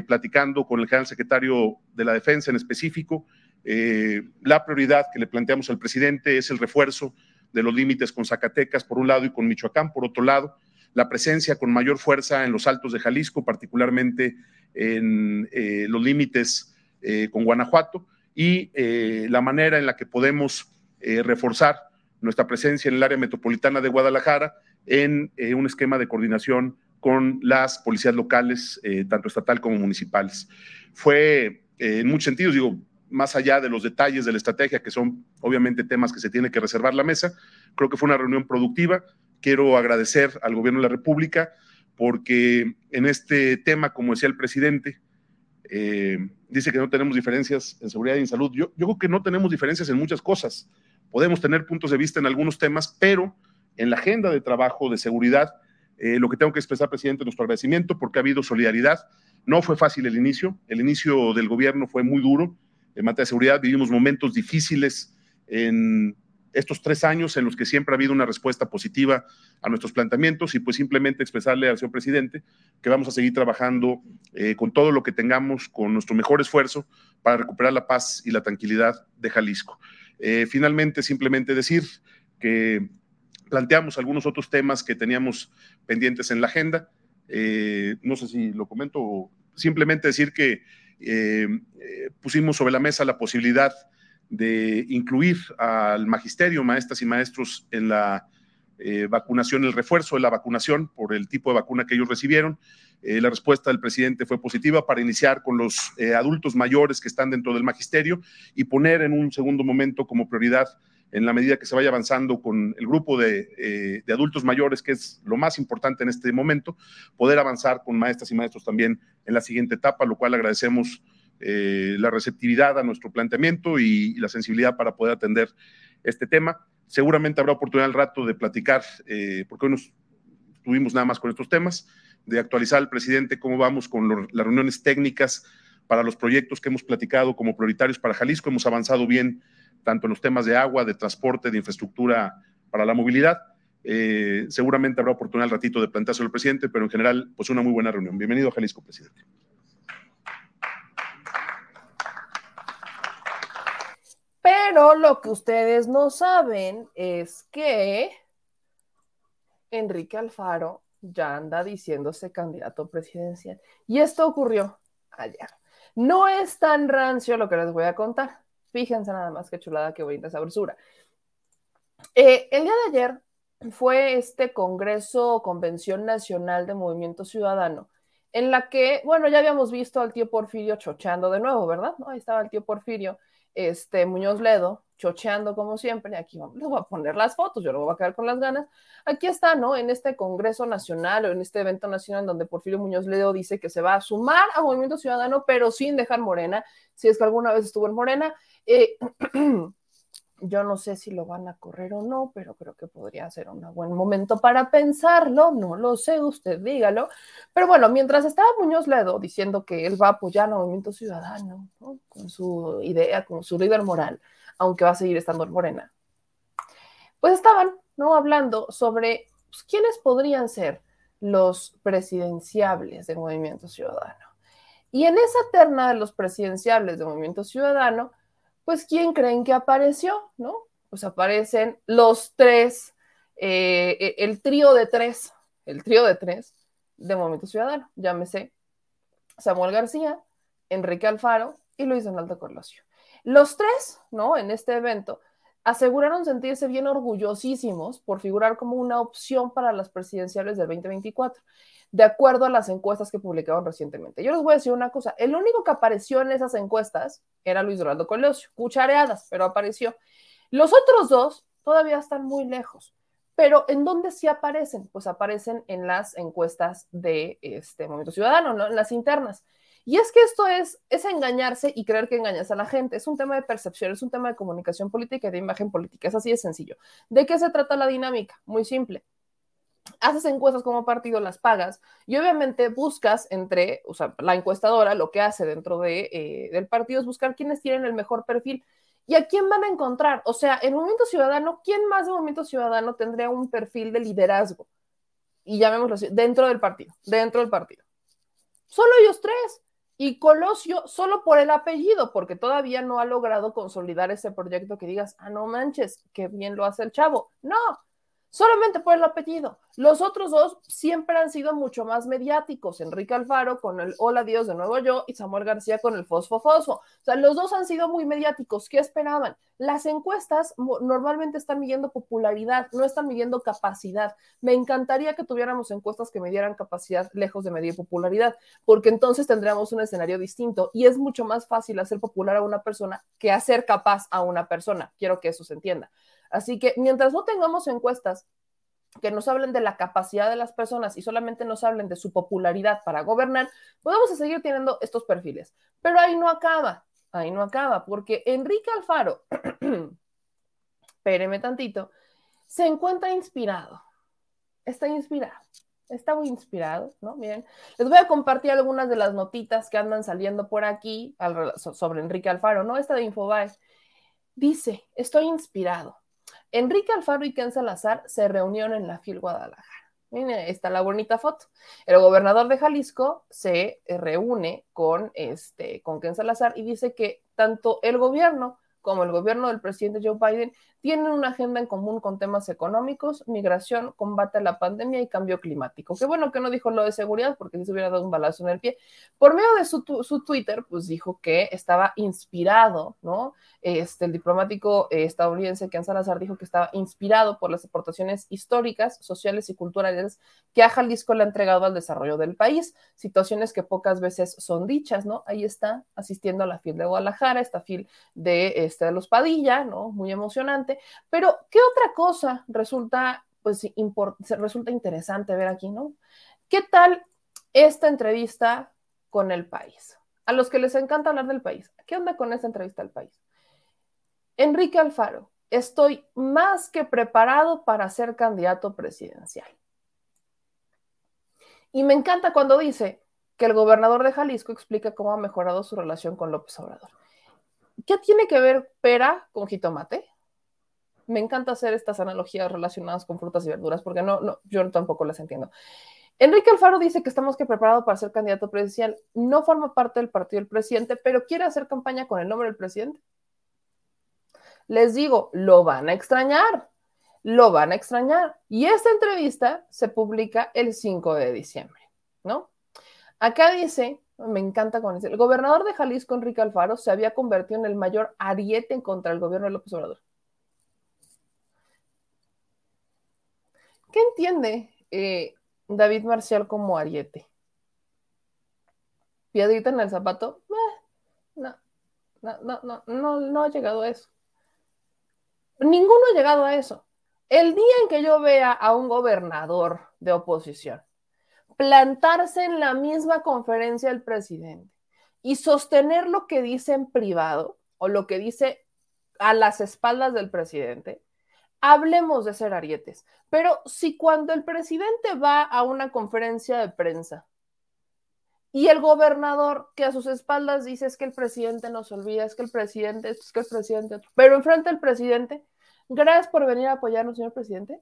[SPEAKER 5] platicando con el general secretario de la Defensa en específico. la prioridad que le planteamos al presidente es el refuerzo de los límites con Zacatecas por un lado y con Michoacán por otro lado, la presencia con mayor fuerza en los altos de Jalisco, particularmente en eh, los límites eh, con Guanajuato, y eh, la manera en la que podemos reforzar nuestra presencia en el área metropolitana de Guadalajara en un esquema de coordinación con las policías locales, tanto estatal como municipales. Fue, en muchos sentidos, digo, más allá de los detalles de la estrategia, que son obviamente temas que se tiene que reservar la mesa, creo que fue una reunión productiva. Quiero agradecer al gobierno de la República porque en este tema, como decía el presidente, eh, dice que no tenemos diferencias en seguridad y en salud. Yo, yo creo que no tenemos diferencias en muchas cosas. Podemos tener puntos de vista en algunos temas, pero en la agenda de trabajo de seguridad, eh, lo que tengo que expresar, presidente, nuestro agradecimiento porque ha habido solidaridad. No fue fácil el inicio, el inicio del gobierno fue muy duro. En materia de seguridad vivimos momentos difíciles en estos tres años en los que siempre ha habido una respuesta positiva a nuestros planteamientos y pues simplemente expresarle al señor presidente que vamos a seguir trabajando eh, con todo lo que tengamos, con nuestro mejor esfuerzo para recuperar la paz y la tranquilidad de Jalisco. Eh, finalmente, simplemente decir que planteamos algunos otros temas que teníamos pendientes en la agenda. Eh, no sé si lo comento, simplemente decir que pusimos sobre la mesa la posibilidad de incluir al magisterio, maestras y maestros en la eh, vacunación, el refuerzo de la vacunación por el tipo de vacuna que ellos recibieron. Eh, la respuesta del presidente fue positiva para iniciar con los eh, adultos mayores que están dentro del magisterio y poner en un segundo momento como prioridad en la medida que se vaya avanzando con el grupo de, de, adultos mayores, que es lo más importante en este momento, poder avanzar con maestras y maestros también en la siguiente etapa, lo cual agradecemos eh, la receptividad a nuestro planteamiento y, la sensibilidad para poder atender este tema. Seguramente habrá oportunidad al rato de platicar, eh, porque hoy nos tuvimos nada más con estos temas, de actualizar al presidente cómo vamos con las reuniones técnicas para los proyectos que hemos platicado como prioritarios para Jalisco. Hemos avanzado bien tanto en los temas de agua, de transporte, de infraestructura para la movilidad. Eh, seguramente habrá oportunidad al ratito de planteárselo al presidente, pero en general, pues una muy buena reunión. Bienvenido a Jalisco, presidente.
[SPEAKER 1] Pero lo que ustedes no saben es que Enrique Alfaro ya anda diciéndose candidato presidencial. Y esto ocurrió ayer. No es tan rancio lo que les voy a contar. Fíjense nada más qué chulada, qué bonita sabrosura. Eh, el día de ayer fue este Congreso, Convención Nacional de Movimiento Ciudadano, en la que, bueno, ya habíamos visto al tío Porfirio chocheando de nuevo, ¿verdad? ahí estaba el tío Porfirio este Muñoz Ledo, chocheando como siempre, aquí les voy a poner las fotos, yo lo voy a quedar con las ganas. Aquí está, ¿no? En este Congreso Nacional o en este evento nacional donde Porfirio Muñoz Ledo dice que se va a sumar a Movimiento Ciudadano, pero sin dejar Morena, si es que alguna vez estuvo en Morena. Eh, Yo no sé si lo van a correr o no, pero creo que podría ser un buen momento para pensarlo. No lo sé, usted dígalo. Pero bueno, mientras estaba Muñoz Ledo diciendo que él va a apoyar al movimiento ciudadano, con su idea, con su líder moral, aunque va a seguir estando en Morena, pues estaban ¿no? hablando sobre pues, quiénes podrían ser los presidenciables del movimiento ciudadano. Y en esa terna de los presidenciables del movimiento ciudadano, pues ¿quién creen que apareció? ¿No? Pues aparecen los tres, eh, e, el trío de tres, el trío de tres de Movimiento Ciudadano, llámese Samuel García, Enrique Alfaro y Luis Donaldo Colosio. Los tres, ¿no? En este evento, aseguraron sentirse bien orgullosísimos por figurar como una opción para las presidenciales del 2024 de acuerdo a las encuestas que publicaron recientemente. Yo les voy a decir una cosa, el único que apareció en esas encuestas era Luis Doraldo Colosio, cuchareadas, pero apareció. Los otros dos todavía están muy lejos, pero ¿en dónde sí aparecen? Pues aparecen en las encuestas de este Movimiento Ciudadano, ¿no? en las internas. Y es que esto es, es engañarse y creer que engañas a la gente. Es un tema de percepción, es un tema de comunicación política y de imagen política. Es así de sencillo. ¿De qué se trata la dinámica? Muy simple haces encuestas como partido, las pagas y obviamente buscas entre, o sea, la encuestadora lo que hace dentro de, eh, del partido es buscar quiénes tienen el mejor perfil y a quién van a encontrar. O sea, en Movimiento Ciudadano, ¿quién más de Movimiento Ciudadano tendría un perfil de liderazgo? Y llamémoslo así, dentro del partido, dentro del partido. Solo ellos tres. Y Colosio solo por el apellido, porque todavía no ha logrado consolidar ese proyecto que digas, ah, no manches, qué bien lo hace el chavo. No, solamente por el apellido. Los otros dos siempre han sido mucho más mediáticos. Enrique Alfaro con el Hola Dios de nuevo yo y Samuel García con el Fosfo Fosfo. O sea, los dos han sido muy mediáticos. ¿Qué esperaban? Las encuestas normalmente están midiendo popularidad, no están midiendo capacidad. Me encantaría que tuviéramos encuestas que midieran capacidad lejos de medir popularidad, porque entonces tendríamos un escenario distinto y es mucho más fácil hacer popular a una persona que hacer capaz a una persona. Quiero que eso se entienda. Así que mientras no tengamos encuestas que nos hablen de la capacidad de las personas y solamente nos hablen de su popularidad para gobernar, podemos seguir teniendo estos perfiles. Pero ahí no acaba, ahí no acaba, porque Enrique Alfaro, espéreme tantito, se encuentra inspirado, está inspirado, está muy inspirado, ¿no? Miren, les voy a compartir algunas de las notitas que andan saliendo por aquí sobre Enrique Alfaro, ¿no? Esta de Infobae. Dice, estoy inspirado. Enrique Alfaro y Ken Salazar se reunieron en la FIL Guadalajara. Miren, está la bonita foto. El gobernador de Jalisco se eh, reúne con, este, con Ken Salazar y dice que tanto el gobierno como el gobierno del presidente Joe Biden tienen una agenda en común con temas económicos, migración, combate a la pandemia y cambio climático. Qué bueno que no dijo lo de seguridad, porque si se hubiera dado un balazo en el pie. Por medio de su, su Twitter, pues dijo que estaba inspirado, ¿no? Este, el diplomático eh, estadounidense Ken Salazar dijo que estaba inspirado por las aportaciones históricas, sociales y culturales que a Jalisco le ha entregado al desarrollo del país, situaciones que pocas veces son dichas, ¿no? Ahí está asistiendo a la FIL de Guadalajara, esta FIL de, este, de los Padilla, ¿no? Muy emocionante pero, ¿qué otra cosa resulta, pues, resulta interesante ver aquí, ¿no? ¿Qué tal esta entrevista con el país? A los que les encanta hablar del país, ¿qué onda con esta entrevista al país? Enrique Alfaro, estoy más que preparado para ser candidato presidencial. Y me encanta cuando dice que el gobernador de Jalisco explica cómo ha mejorado su relación con López Obrador. ¿Qué tiene que ver pera con jitomate? Me encanta hacer estas analogías relacionadas con frutas y verduras, porque no, no, yo tampoco las entiendo. Enrique Alfaro dice que estamos que preparados para ser candidato presidencial. No forma parte del partido del presidente, pero quiere hacer campaña con el nombre del presidente. Les digo, lo van a extrañar, lo van a extrañar. Y esta entrevista se publica el 5 de diciembre, ¿no? Acá dice, me encanta con el gobernador de Jalisco, Enrique Alfaro, se había convertido en el mayor ariete contra del gobierno de López Obrador. ¿Qué entiende eh, David Marcial como ariete? ¿Piedrita en el zapato? Eh, no, no, no, no, no, no ha llegado a eso. Ninguno ha llegado a eso. El día en que yo vea a un gobernador de oposición plantarse en la misma conferencia del presidente y sostener lo que dice en privado o lo que dice a las espaldas del presidente, hablemos de ser arietes. Pero si cuando el presidente va a una conferencia de prensa y el gobernador que a sus espaldas dice es que el presidente nos olvida, es que el presidente, es que el presidente, pero enfrente al presidente, gracias por venir a apoyarnos, señor presidente.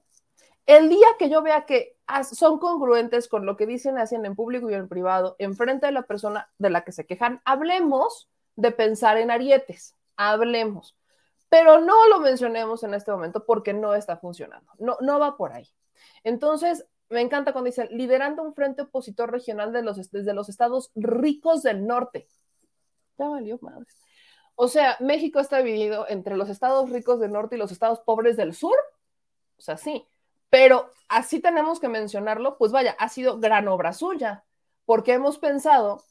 [SPEAKER 1] El día que yo vea que son congruentes con lo que dicen, hacen en público y en privado, enfrente de la persona de la que se quejan, hablemos de pensar en arietes, hablemos pero no lo mencionemos en este momento porque no está funcionando, no, no va por ahí. Entonces, me encanta cuando dicen, liderando un frente opositor regional de los, desde los estados ricos del norte. Ya valió madre. O sea, México está dividido entre los estados ricos del norte y los estados pobres del sur. O sea, sí, pero así tenemos que mencionarlo, pues vaya, ha sido gran obra suya, porque hemos pensado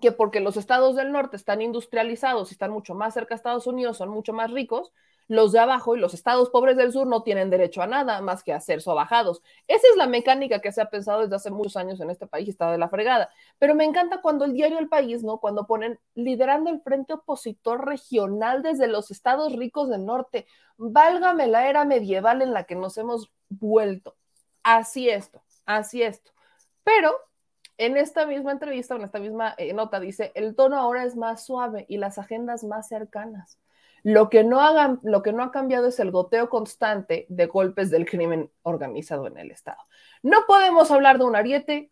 [SPEAKER 1] que porque los estados del norte están industrializados y están mucho más cerca de Estados Unidos, son mucho más ricos, los de abajo y los estados pobres del sur no tienen derecho a nada más que a ser sobajados. Esa es la mecánica que se ha pensado desde hace muchos años en este país y está de la fregada. Pero me encanta cuando el diario El País, ¿no? Cuando ponen liderando el frente opositor regional desde los estados ricos del norte. Válgame la era medieval en la que nos hemos vuelto. así esto, así esto. Pero en esta misma entrevista, en esta misma eh, nota, dice, el tono ahora es más suave y las agendas más cercanas. Lo que, no hagan, lo que no ha cambiado es el goteo constante de golpes del crimen organizado en el Estado. No podemos hablar de un ariete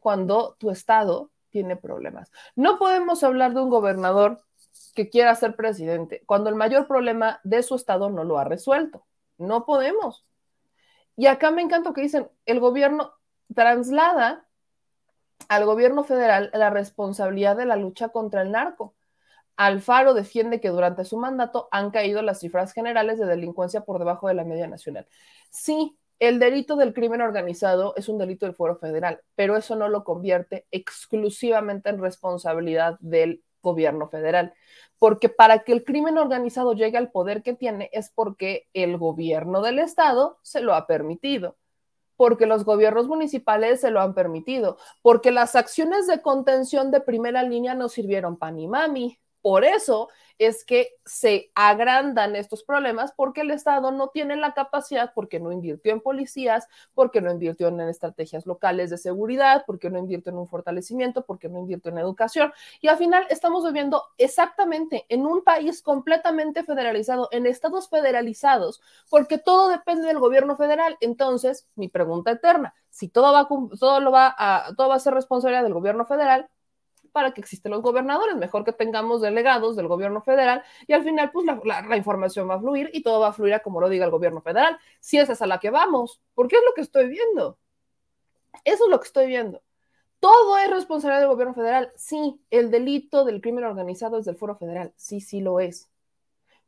[SPEAKER 1] cuando tu Estado tiene problemas. No podemos hablar de un gobernador que quiera ser presidente cuando el mayor problema de su Estado no lo ha resuelto. No podemos. Y acá me encanta que dicen, el gobierno traslada al gobierno federal la responsabilidad de la lucha contra el narco. Alfaro defiende que durante su mandato han caído las cifras generales de delincuencia por debajo de la media nacional. Sí, el delito del crimen organizado es un delito del fuero federal, pero eso no lo convierte exclusivamente en responsabilidad del gobierno federal, porque para que el crimen organizado llegue al poder que tiene es porque el gobierno del estado se lo ha permitido porque los gobiernos municipales se lo han permitido, porque las acciones de contención de primera línea no sirvieron pan ni mami. Por eso es que se agrandan estos problemas porque el Estado no tiene la capacidad, porque no invirtió en policías, porque no invirtió en estrategias locales de seguridad, porque no invirtió en un fortalecimiento, porque no invirtió en educación. Y al final estamos viviendo exactamente en un país completamente federalizado, en estados federalizados, porque todo depende del gobierno federal. Entonces, mi pregunta eterna, si todo va, todo lo va a, todo va a ser responsabilidad del gobierno federal, para que existen los gobernadores, mejor que tengamos delegados del gobierno federal y al final pues la, información va a fluir y todo va a fluir a como lo diga el gobierno federal, si esa es a la que vamos, porque es lo que estoy viendo. Eso es lo que estoy viendo. Todo es responsabilidad del gobierno federal. Sí, el delito del crimen organizado es del foro federal. Sí, sí lo es.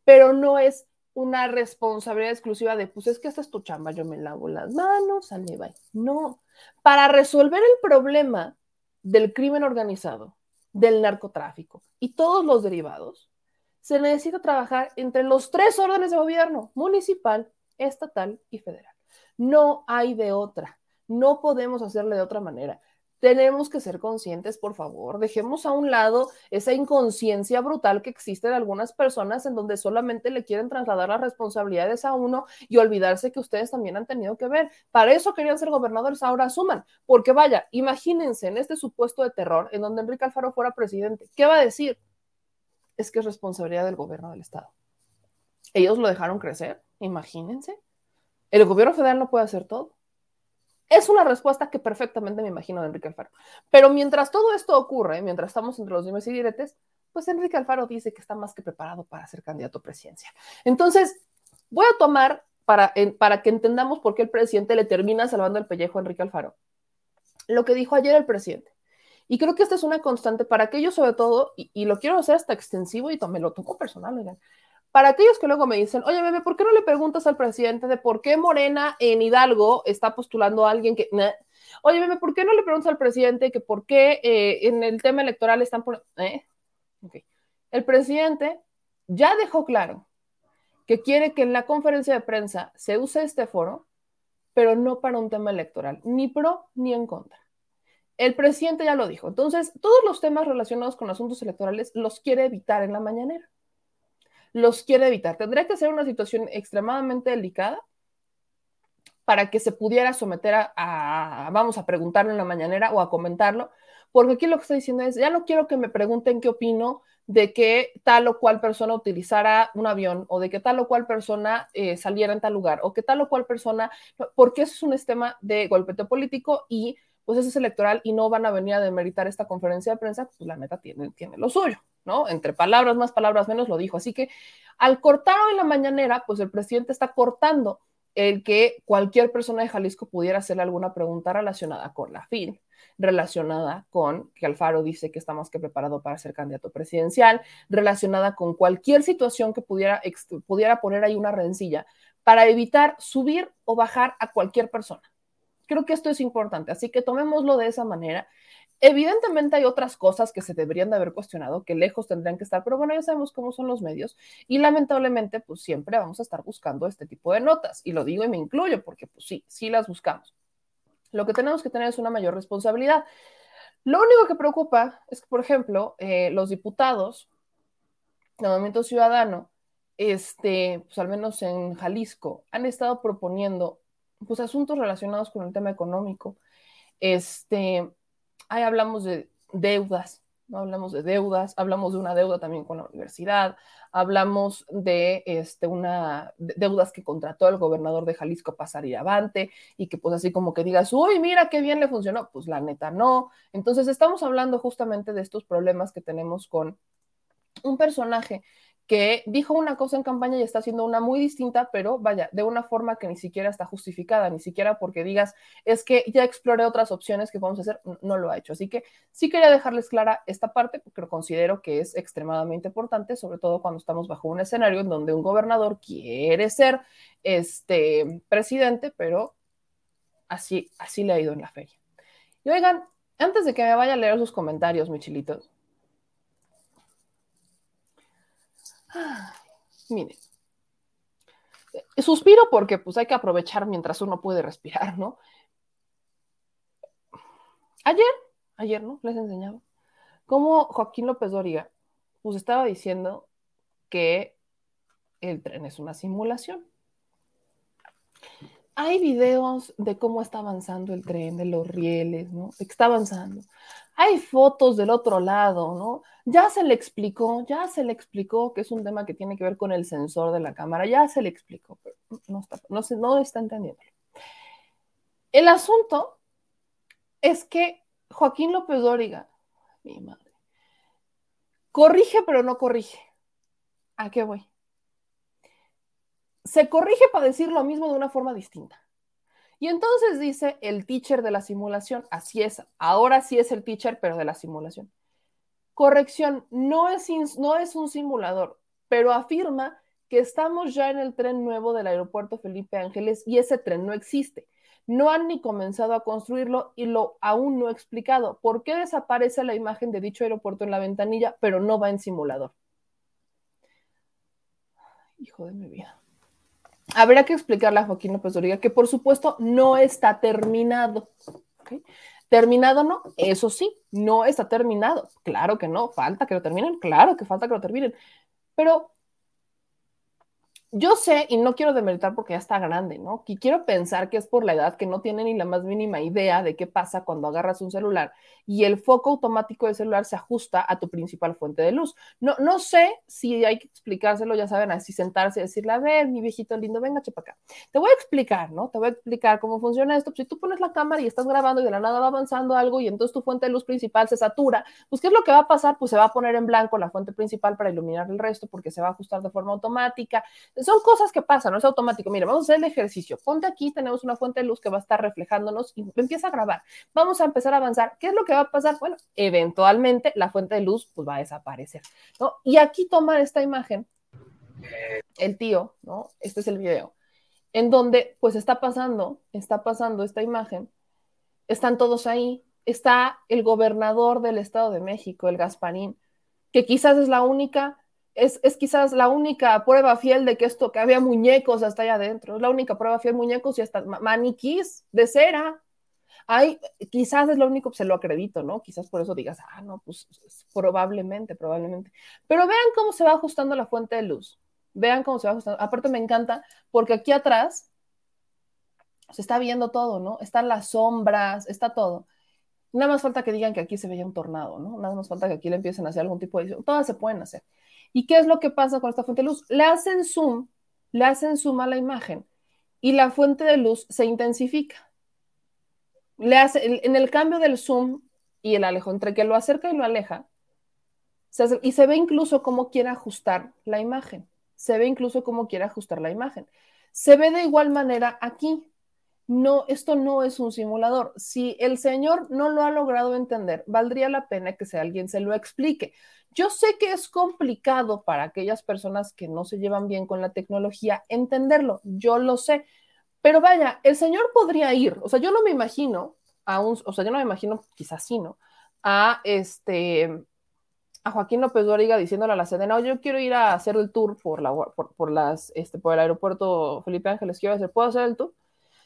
[SPEAKER 1] Pero no es una responsabilidad exclusiva de, pues es que esta es tu chamba, yo me lavo las manos, sale, bye. No. Para resolver el problema del crimen organizado, del narcotráfico y todos los derivados, se necesita trabajar entre los tres órdenes de gobierno, municipal, estatal y federal. No hay de otra. No podemos hacerle de otra manera tenemos que ser conscientes, por favor, dejemos a un lado esa inconsciencia brutal que existe en algunas personas en donde solamente le quieren trasladar las responsabilidades a uno y olvidarse que ustedes también han tenido que ver. Para eso querían ser gobernadores, ahora asuman, porque vaya, imagínense en este supuesto de terror en donde Enrique Alfaro fuera presidente, ¿qué va a decir? Es que es responsabilidad del gobierno del estado. Ellos lo dejaron crecer, imagínense. El gobierno federal no puede hacer todo. Es una respuesta que perfectamente me imagino de Enrique Alfaro. Pero mientras todo esto ocurre, mientras estamos entre los dimes y diretes, pues Enrique Alfaro dice que está más que preparado para ser candidato a presidencia. Entonces, voy a tomar para, para que entendamos por qué el presidente le termina salvando el pellejo a Enrique Alfaro. Lo que dijo ayer el presidente. Y creo que esta es una constante para aquellos, sobre todo, y, lo quiero hacer hasta extensivo y me lo tomo personal, oigan, para aquellos que luego me dicen, oye, bebé, ¿por qué no le preguntas al presidente de por qué Morena en Hidalgo está postulando a alguien que... Oye, bebé, ¿por qué no le preguntas al presidente que por qué eh, en el tema electoral están por... ¿Eh? El presidente ya dejó claro que quiere que en la conferencia de prensa se use este foro, pero no para un tema electoral, ni pro ni en contra. El presidente ya lo dijo. Entonces, todos los temas relacionados con asuntos electorales los quiere evitar en la mañanera los quiere evitar. Tendría que ser una situación extremadamente delicada para que se pudiera someter a, vamos a preguntarlo en la mañanera o a comentarlo, porque aquí lo que está diciendo es, ya no quiero que me pregunten qué opino de que tal o cual persona utilizara un avión o de que tal o cual persona eh, saliera en tal lugar o que tal o cual persona, porque eso es un tema de golpeteo político y pues eso es electoral y no van a venir a demeritar esta conferencia de prensa, pues la neta tiene, tiene lo suyo. ¿No? Entre palabras más, palabras menos, lo dijo. Así que al cortar hoy la mañanera, pues el presidente está cortando el que cualquier persona de Jalisco pudiera hacerle alguna pregunta relacionada con la FIL, relacionada con que Alfaro dice que está más que preparado para ser candidato presidencial, relacionada con cualquier situación que pudiera, pudiera poner ahí una rencilla para evitar subir o bajar a cualquier persona. Creo que esto es importante, así que tomémoslo de esa manera Evidentemente hay otras cosas que se deberían de haber cuestionado, que lejos tendrían que estar, pero bueno, ya sabemos cómo son los medios y lamentablemente pues siempre vamos a estar buscando este tipo de notas y lo digo y me incluyo porque pues sí, sí las buscamos. Lo que tenemos que tener es una mayor responsabilidad. Lo único que preocupa es que, por ejemplo, eh, los diputados del Movimiento Ciudadano, este, pues al menos en Jalisco, han estado proponiendo pues asuntos relacionados con el tema económico. Este, ahí hablamos de deudas, ¿no? Hablamos de deudas, hablamos de una deuda también con la universidad, hablamos de este, una de deudas que contrató el gobernador de Jalisco para salir avante y que pues así como que digas, uy, mira qué bien le funcionó, pues la neta no. Entonces estamos hablando justamente de estos problemas que tenemos con un personaje que dijo una cosa en campaña y está haciendo una muy distinta, pero vaya, de una forma que ni siquiera está justificada, ni siquiera porque digas, es que ya exploré otras opciones que podemos hacer, no lo ha hecho. Así que sí quería dejarles clara esta parte, porque considero que es extremadamente importante, sobre todo cuando estamos bajo un escenario en donde un gobernador quiere ser este presidente, pero así, así le ha ido en la feria. Y oigan, antes de que me vaya a leer sus comentarios, Michilitos, Mire, eh, suspiro porque pues hay que aprovechar mientras uno puede respirar, ¿no? Ayer, ayer, ¿no? Les enseñaba cómo Joaquín López Dóriga pues estaba diciendo que el tren es una simulación. Hay videos de cómo está avanzando el tren, de los rieles, ¿no? Está avanzando. Hay fotos del otro lado, ¿no? Ya se le explicó, ya se le explicó que es un tema que tiene que ver con el sensor de la cámara, ya se le explicó, pero no está, no, se, no está entendiendo. El asunto es que Joaquín López Dóriga, mi madre, corrige pero no corrige. ¿A qué voy? Se corrige para decir lo mismo de una forma distinta. Y entonces dice el teacher de la simulación, así es, ahora sí es el teacher, pero de la simulación. Corrección, no es, un simulador, pero afirma que estamos ya en el tren nuevo del aeropuerto Felipe Ángeles y ese tren no existe. No han ni comenzado a construirlo y lo aún no he explicado. ¿Por qué desaparece la imagen de dicho aeropuerto en la ventanilla, pero no va en simulador? Hijo de mi vida. Habrá que explicarle a Joaquín López Doriga que por supuesto no está terminado. Terminado no, eso sí, no está terminado. Claro que no, falta que lo terminen, claro que falta que lo terminen. Pero yo sé, y no quiero demeritar porque ya está grande, ¿no? Y quiero pensar que es por la edad que no tiene ni la más mínima idea de qué pasa cuando agarras un celular y el foco automático del celular se ajusta a tu principal fuente de luz. No, no sé si hay que explicárselo, ya saben, así sentarse y decirle, a ver, mi viejito lindo, venga, chepa acá. Te voy a explicar, ¿no? Te voy a explicar cómo funciona esto. Pues si tú pones la cámara y estás grabando y de la nada va avanzando algo y entonces tu fuente de luz principal se satura, pues ¿qué es lo que va a pasar? Pues se va a poner en blanco la fuente principal para iluminar el resto porque se va a ajustar de forma automática son cosas que pasan, no es automático. Mira, vamos a hacer el ejercicio. Ponte aquí, tenemos una fuente de luz que va a estar reflejándonos y empieza a grabar. Vamos a empezar a avanzar. ¿Qué es lo que va a pasar? Bueno, eventualmente la fuente de luz pues va a desaparecer, ¿no? Y aquí toma esta imagen el tío, ¿no? Este es el video, en donde pues está pasando, está pasando esta imagen, están todos ahí, está el gobernador del Estado de México, el Gasparín, que quizás es la única es, quizás la única prueba fiel de que esto, que había muñecos hasta allá adentro, es la única prueba fiel, muñecos y hasta maniquís de cera. Hay, quizás es lo único, se lo acredito, ¿no? Quizás por eso digas, ah, no, pues probablemente, probablemente. Pero vean cómo se va ajustando la fuente de luz. Vean cómo se va ajustando. Aparte me encanta porque aquí atrás se está viendo todo, ¿no? Están las sombras, está todo. Nada más falta que digan que aquí se veía un tornado, ¿no? Nada más falta que aquí le empiecen a hacer algún tipo de. Todas se pueden hacer. ¿Y qué es lo que pasa con esta fuente de luz? Le hacen zoom, le hacen zoom a la imagen y la fuente de luz se intensifica. Le hace, en el cambio del zoom y el alejo, entre que lo acerca y lo aleja, y se ve incluso cómo quiere ajustar la imagen. Se ve incluso cómo quiere ajustar la imagen. Se ve de igual manera aquí. No, esto no es un simulador. Si el señor no lo ha logrado entender, valdría la pena que sea alguien se lo explique. Yo sé que es complicado para aquellas personas que no se llevan bien con la tecnología entenderlo, yo lo sé, pero vaya, el señor podría ir, o sea, yo no me imagino a un, o sea, yo no me imagino, quizás sí, ¿no? A este, a Joaquín López Dóriga diciéndole a la Sedena, yo quiero ir a hacer el tour por, la, por, las, este, por el aeropuerto Felipe Ángeles, quiero hacer, ¿puedo hacer el tour?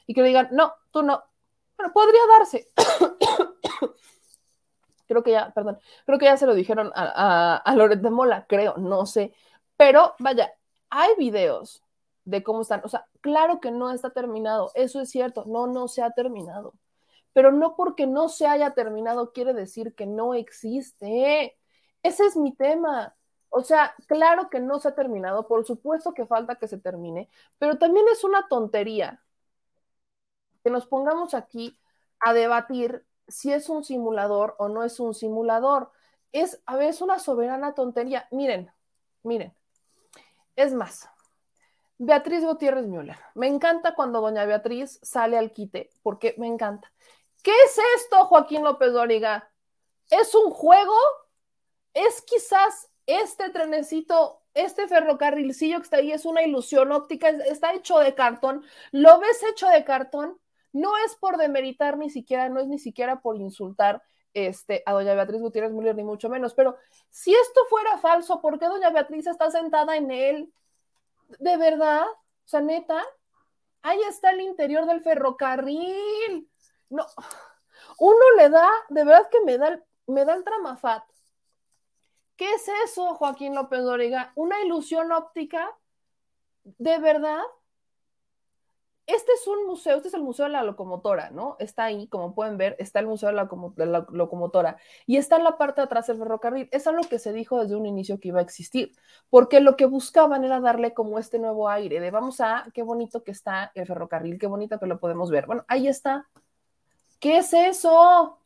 [SPEAKER 1] Y que le digan, no, tú no. Bueno, podría darse. Creo que ya, perdón, creo que ya se lo dijeron a, a, Loret de Mola, creo, no sé. Pero vaya, hay videos de cómo están. O sea, claro que no está terminado, eso es cierto, no, no se ha terminado. Pero no porque no se haya terminado quiere decir que no existe. Ese es mi tema. O sea, claro que no se ha terminado, por supuesto que falta que se termine, pero también es una tontería que nos pongamos aquí a debatir si es un simulador o no es un simulador. Es a veces una soberana tontería. Miren, miren. Es más, Beatriz Gutiérrez Müller. Me encanta cuando doña Beatriz sale al quite, porque me encanta. ¿Qué es esto, Joaquín López Dóriga? ¿Es un juego? ¿Es quizás este trenecito, este ferrocarrilcillo que está ahí, es una ilusión óptica? ¿Está hecho de cartón? ¿Lo ves hecho de cartón? No es por demeritar ni siquiera, no es ni siquiera por insultar este, a doña Beatriz Gutiérrez Müller, ni mucho menos, pero si esto fuera falso, ¿por qué doña Beatriz está sentada en él? ¿De verdad? O sea, neta, ahí está el interior del ferrocarril. No, uno le da, de verdad que me da, el, me da el tramafat. ¿Qué es eso, Joaquín López Doriga? ¿Una ilusión óptica? ¿De verdad? Este es un museo, este es el Museo de la Locomotora, ¿no? Está ahí, como pueden ver, está el Museo de la, Locomotora y está en la parte de atrás del ferrocarril. Es algo que se dijo desde un inicio que iba a existir, porque lo que buscaban era darle como este nuevo aire de vamos a, qué bonito que está el ferrocarril, qué bonito que lo podemos ver. Bueno, ahí está. ¿Qué es eso?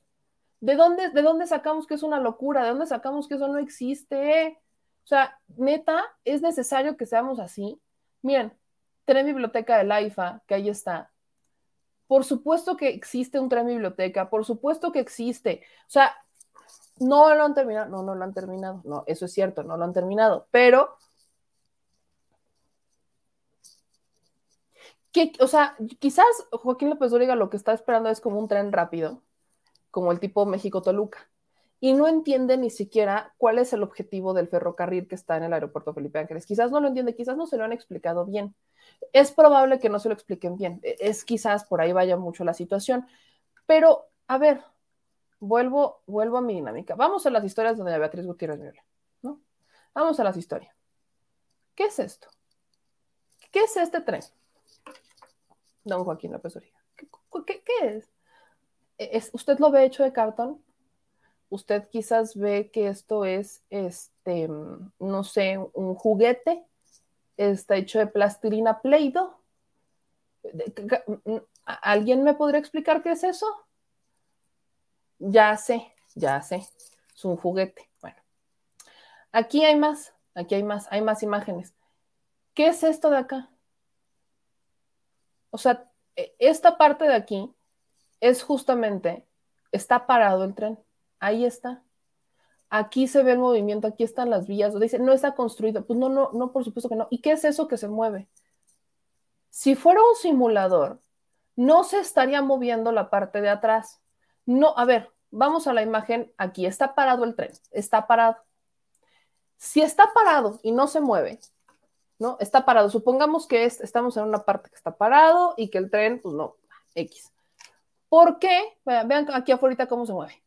[SPEAKER 1] ¿De dónde, ¿De dónde sacamos que es una locura? ¿De dónde sacamos que eso no existe? O sea, neta, es necesario que seamos así. Miren, tren biblioteca del AIFA, que ahí está. Por supuesto que existe un tren biblioteca, por supuesto que existe. O sea, no lo han terminado, no, no lo han terminado. No, eso es cierto, no lo han terminado. Pero, o sea, quizás Joaquín López Dóriga lo que está esperando es como un tren rápido, como el tipo México-Toluca y no entiende ni siquiera cuál es el objetivo del ferrocarril que está en el aeropuerto Felipe Ángeles. Quizás no lo entiende, quizás no se lo han explicado bien. Es probable que no se lo expliquen bien. E, es quizás por ahí vaya mucho la situación. Pero, a ver, vuelvo, vuelvo a mi dinámica. Vamos a las historias de Beatriz Gutiérrez Müller, ¿no? Vamos a las historias. ¿Qué es esto? ¿Qué es este tren? Don Joaquín López Origa. ¿Qué, qué es? E, ¿Es? ¿Usted lo ve hecho de cartón? Usted quizás ve que esto es, este, no sé, un juguete, está hecho de plastilina Play-Doh. ¿Alguien me podría explicar qué es eso? Ya sé, ya sé, es un juguete. Bueno, aquí hay más, aquí hay más, hay más imágenes. ¿Qué es esto de acá? O sea, e, esta parte de aquí es justamente, está parado el tren ahí está. Aquí se ve el movimiento, aquí están las vías. Dice, no está construido. Pues no, no, no, por supuesto que no. ¿Y qué es eso que se mueve? Si fuera un simulador, no se estaría moviendo la parte de atrás. No, a ver, vamos a la imagen aquí. Está parado el tren, está parado. Si está parado y no se mueve, ¿no? Está parado. Supongamos que estamos en una parte que está parado y que el tren, pues no, X. ¿Por qué? Vean, aquí afuera cómo se mueve.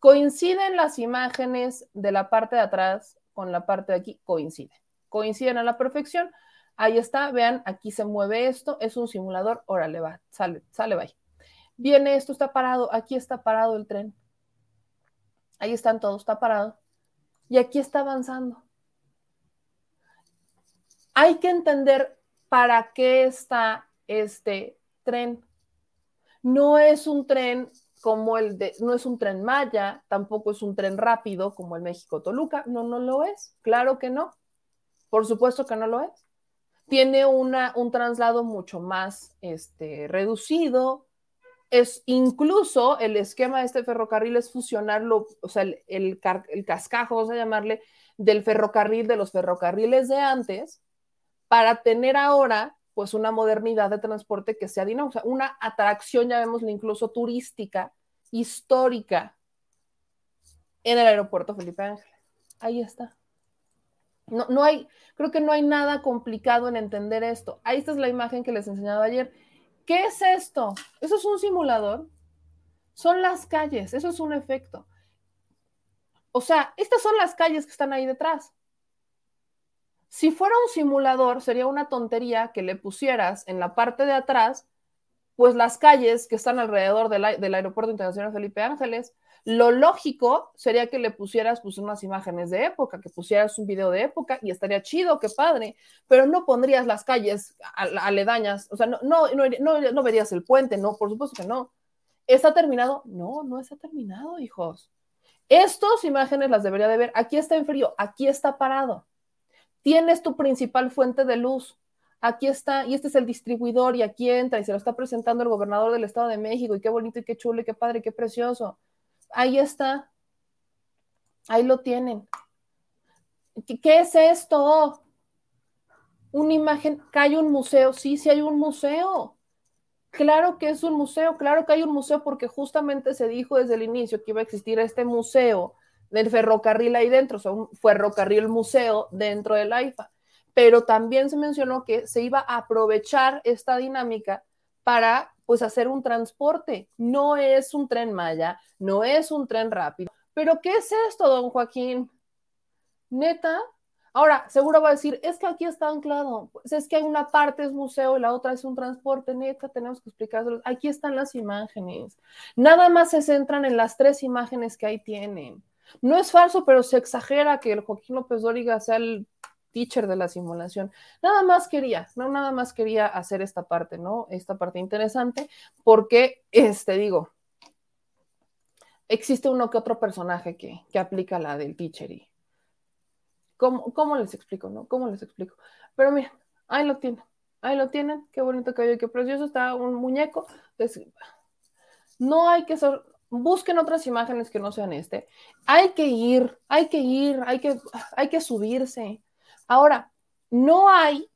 [SPEAKER 1] Coinciden las imágenes de la parte de atrás con la parte de aquí, coinciden. Coinciden a la perfección. Ahí está, vean, aquí se mueve esto, es un simulador, órale, va, sale, sale, va. Viene esto, está parado, aquí está parado el tren. Ahí están todos, está parado. Y aquí está avanzando. Hay que entender para qué está este tren. No es un tren como el de, no es un tren Maya, tampoco es un tren rápido como el México-Toluca, no, no lo es, claro que no, por supuesto que no lo es. Tiene una, un traslado mucho más este, reducido, es incluso el esquema de este ferrocarril es fusionarlo, o sea, el, el, el cascajo, vamos a llamarle, del ferrocarril, de los ferrocarriles de antes, para tener ahora pues una modernidad de transporte que sea dinámica, una atracción, llamémosle incluso turística, histórica, en el aeropuerto Felipe Ángeles. Ahí está. No, no hay, creo que no hay nada complicado en entender esto. Ahí está es la imagen que les enseñaba ayer. ¿Qué es esto? ¿Eso es un simulador? Son las calles, eso es un efecto. O sea, estas son las calles que están ahí detrás. Si fuera un simulador, sería una tontería que le pusieras en la parte de atrás, pues las calles que están alrededor del, Aeropuerto Internacional Felipe Ángeles. Lo lógico sería que le pusieras pues, unas imágenes de época, que pusieras un video de época y estaría chido, qué padre, pero no pondrías las calles aledañas, o sea, no, no, no, no verías el puente, no, por supuesto que no. ¿Está terminado? No, no está terminado, hijos. Estas imágenes las debería de ver. Aquí está en frío, aquí está parado. Tienes tu principal fuente de luz. Aquí está, y este es el distribuidor, y aquí entra, y se lo está presentando el gobernador del Estado de México, y qué bonito, y qué chulo, y qué padre, y qué precioso. Ahí está. Ahí lo tienen. ¿Qué, es esto? Una imagen, que hay un museo. Sí, sí hay un museo. Claro que es un museo, claro que hay un museo porque justamente se dijo desde el inicio que iba a existir este museo del ferrocarril ahí dentro, o sea, un ferrocarril museo dentro del AIFA. Pero también se mencionó que se iba a aprovechar esta dinámica para pues hacer un transporte. No es un tren Maya, no es un tren rápido. Pero ¿qué es esto, don Joaquín? Neta. Ahora, seguro va a decir, es que aquí está anclado. Pues es que una parte es museo y la otra es un transporte. Neta, tenemos que explicarlo. Aquí están las imágenes. Nada más se centran en las tres imágenes que ahí tienen. No es falso, pero se exagera que el Joaquín López Dóriga sea el teacher de la simulación. Nada más quería, no nada más quería hacer esta parte, ¿no? Esta parte interesante, porque, este, digo, existe uno que otro personaje que, que aplica la del teacher y ¿cómo, ¿cómo, les explico, no? ¿Cómo les explico? Pero miren, ahí lo tienen, ahí lo tienen, qué bonito que qué precioso está un muñeco. no hay que ser, busquen otras imágenes que no sean este. Hay que ir, hay que ir, hay que, hay que subirse. Ahora, no hay,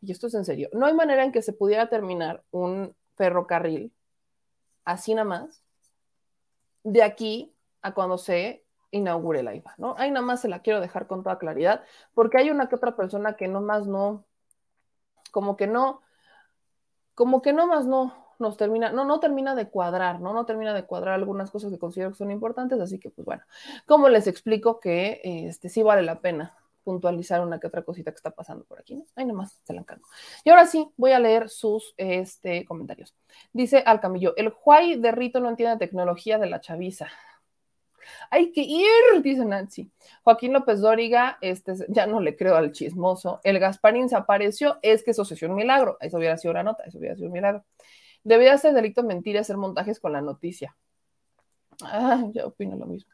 [SPEAKER 1] y esto es en serio, no hay manera en que se pudiera terminar un ferrocarril así nada más de aquí a cuando se inaugure la IVA, ¿no? Ahí nada más se la quiero dejar con toda claridad, porque hay una que otra persona que no más no, como que no, como que no más no nos termina, no, no termina de cuadrar, ¿no? No termina de cuadrar algunas cosas que considero que son importantes, así que pues bueno, ¿cómo les explico que este sí vale la pena puntualizar una que otra cosita que está pasando por aquí, ¿no? Ahí nomás se la encargo. Y ahora sí, voy a leer sus este, comentarios. Dice Alcamillo, el Juay de Rito no entiende tecnología de la chaviza. Hay que ir, dice Nancy. Joaquín López Dóriga, este, ya no le creo al chismoso. El Gasparín se apareció, es que eso es un milagro. Eso hubiera sido una nota, eso hubiera sido un milagro. Debería ser delito mentir y hacer montajes con la noticia. Ah, yo opino lo mismo.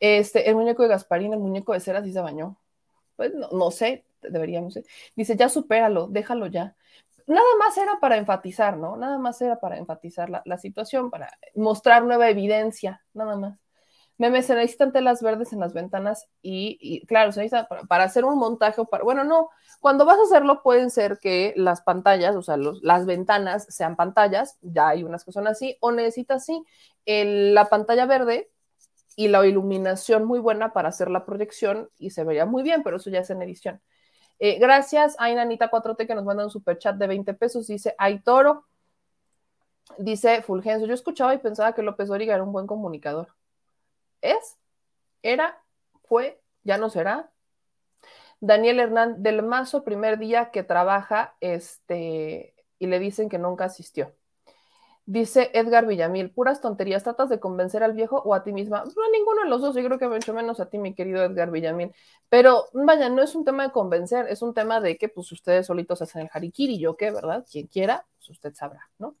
[SPEAKER 1] Este, el muñeco de Gasparín, el muñeco de cera sí se bañó. Pues no, sé, deberíamos. Ser. Dice, ya supéralo, déjalo ya. Nada más era para enfatizar, ¿no? Nada más era para enfatizar la, situación, para mostrar nueva evidencia, nada más. Me se necesitan telas verdes en las ventanas y, claro, se necesita para, hacer un montaje, para, bueno, no, cuando vas a hacerlo pueden ser que las pantallas, o sea, las ventanas sean pantallas, ya hay unas que son así, o necesitas sí, la pantalla verde y la iluminación muy buena para hacer la proyección y se vería muy bien, pero eso ya es en edición. Eh, gracias a Inanita 4T que nos manda un super chat de 20 pesos. Dice Ay Toro. Dice Fulgencio. Yo escuchaba y pensaba que López Dóriga era un buen comunicador. ¿Es? ¿Era? ¿Fue? ¿Ya no será? Daniel Hernán del Mazo, primer día que trabaja, este, y le dicen que nunca asistió. Dice Edgar Villamil, puras tonterías, tratas de convencer al viejo o a ti misma. No, a ninguno de los dos, yo creo que mucho menos a ti, mi querido Edgar Villamil. Pero vaya, no es un tema de convencer, es un tema de que pues ustedes solitos hacen el harikiri, yo qué, ¿verdad? Quien quiera, pues usted sabrá, ¿no?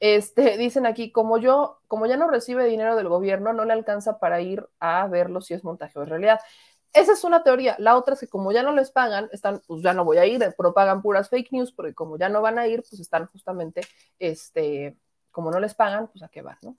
[SPEAKER 1] Este, dicen aquí, como yo, como ya no recibe dinero del gobierno, no le alcanza para ir a verlo si es montaje o es realidad. Esa es una teoría. La otra es que como ya no les pagan, están, pues ya no voy a ir, propagan puras fake news, porque como ya no van a ir, pues están justamente, este, como no les pagan, pues a qué van, ¿no?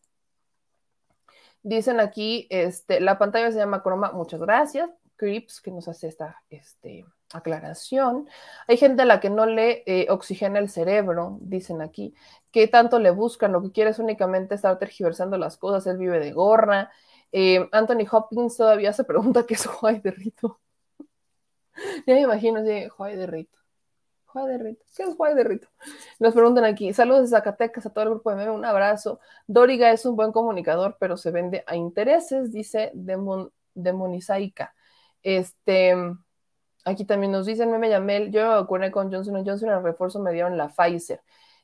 [SPEAKER 1] Dicen aquí, este, la pantalla se llama Chroma, muchas gracias. Crips, que nos hace esta este, aclaración. Hay gente a la que no le eh, oxigena el cerebro, dicen aquí. ¿Qué tanto le buscan? Lo que quiere es únicamente estar tergiversando las cosas. Él vive de gorra. Eh, Anthony Hopkins todavía se pregunta qué es Juay de Rito. ya me imagino, sí, Juay de Rito de Rito. ¿Qué es Juárez de Rito? Nos preguntan aquí. Saludos de Zacatecas a todo el grupo de Meme. Un abrazo. Doriga es un buen comunicador, pero se vende a intereses, dice Demon, Demonizaica. Este. Aquí también nos dicen, Meme Yamel, yo me vacuné con Johnson Johnson, el refuerzo me dieron la Pfizer.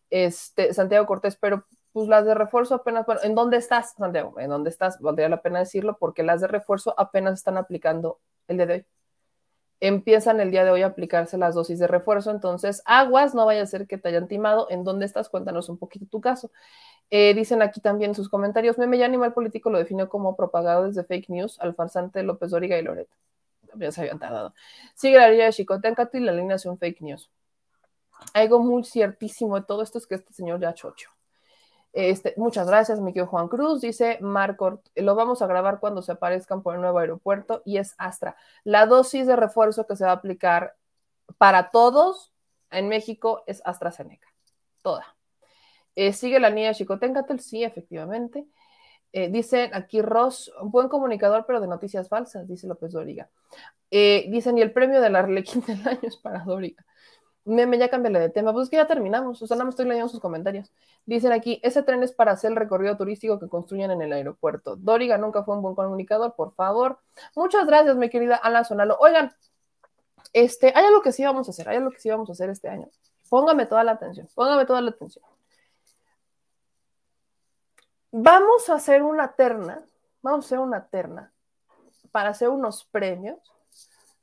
[SPEAKER 1] Este, Santiago Cortés, pero pues las de refuerzo apenas, bueno, ¿en dónde estás, Santiago? ¿En dónde estás? Valdría la pena decirlo porque las de refuerzo apenas están aplicando el día de hoy. Empiezan el día de hoy a aplicarse las dosis de refuerzo, entonces aguas, no vaya a ser que te hayan timado. ¿En dónde estás? Cuéntanos un poquito tu caso. Eh, dicen aquí también en sus comentarios, Meme ya animal político lo definió como propagadores de fake news al farsante López Dóriga y Loreto. Ya se habían tardado. Sigue la línea de Chicotencato y la alineación fake news. Algo muy ciertísimo de todo esto es que este señor ya chocho. Este, muchas gracias, mi querido Juan Cruz. Dice Marco, lo vamos a grabar cuando se aparezcan por el nuevo aeropuerto y es Astra. La dosis de refuerzo que se va a aplicar para todos en México es AstraZeneca. Toda. Eh, sigue la niña Chicotencatel, sí, efectivamente. Eh, dice aquí Ross, un buen comunicador, pero de noticias falsas, dice López Dóriga. Eh, dicen, y el premio de la Arlequín del año es para Dóriga. Meme, ya cámbiale de tema. Pues es que ya terminamos. O sea, nada más estoy leyendo sus comentarios. Dicen aquí, ese tren es para hacer el recorrido turístico que construyen en el aeropuerto. Dóriga nunca fue un buen comunicador, por favor. Muchas gracias, mi querida Ana Sonalo. Oigan, este, hay algo que sí vamos a hacer, hay algo que sí vamos a hacer este año. Póngame toda la atención, póngame toda la atención. Vamos a hacer una terna, vamos a hacer una terna para hacer unos premios,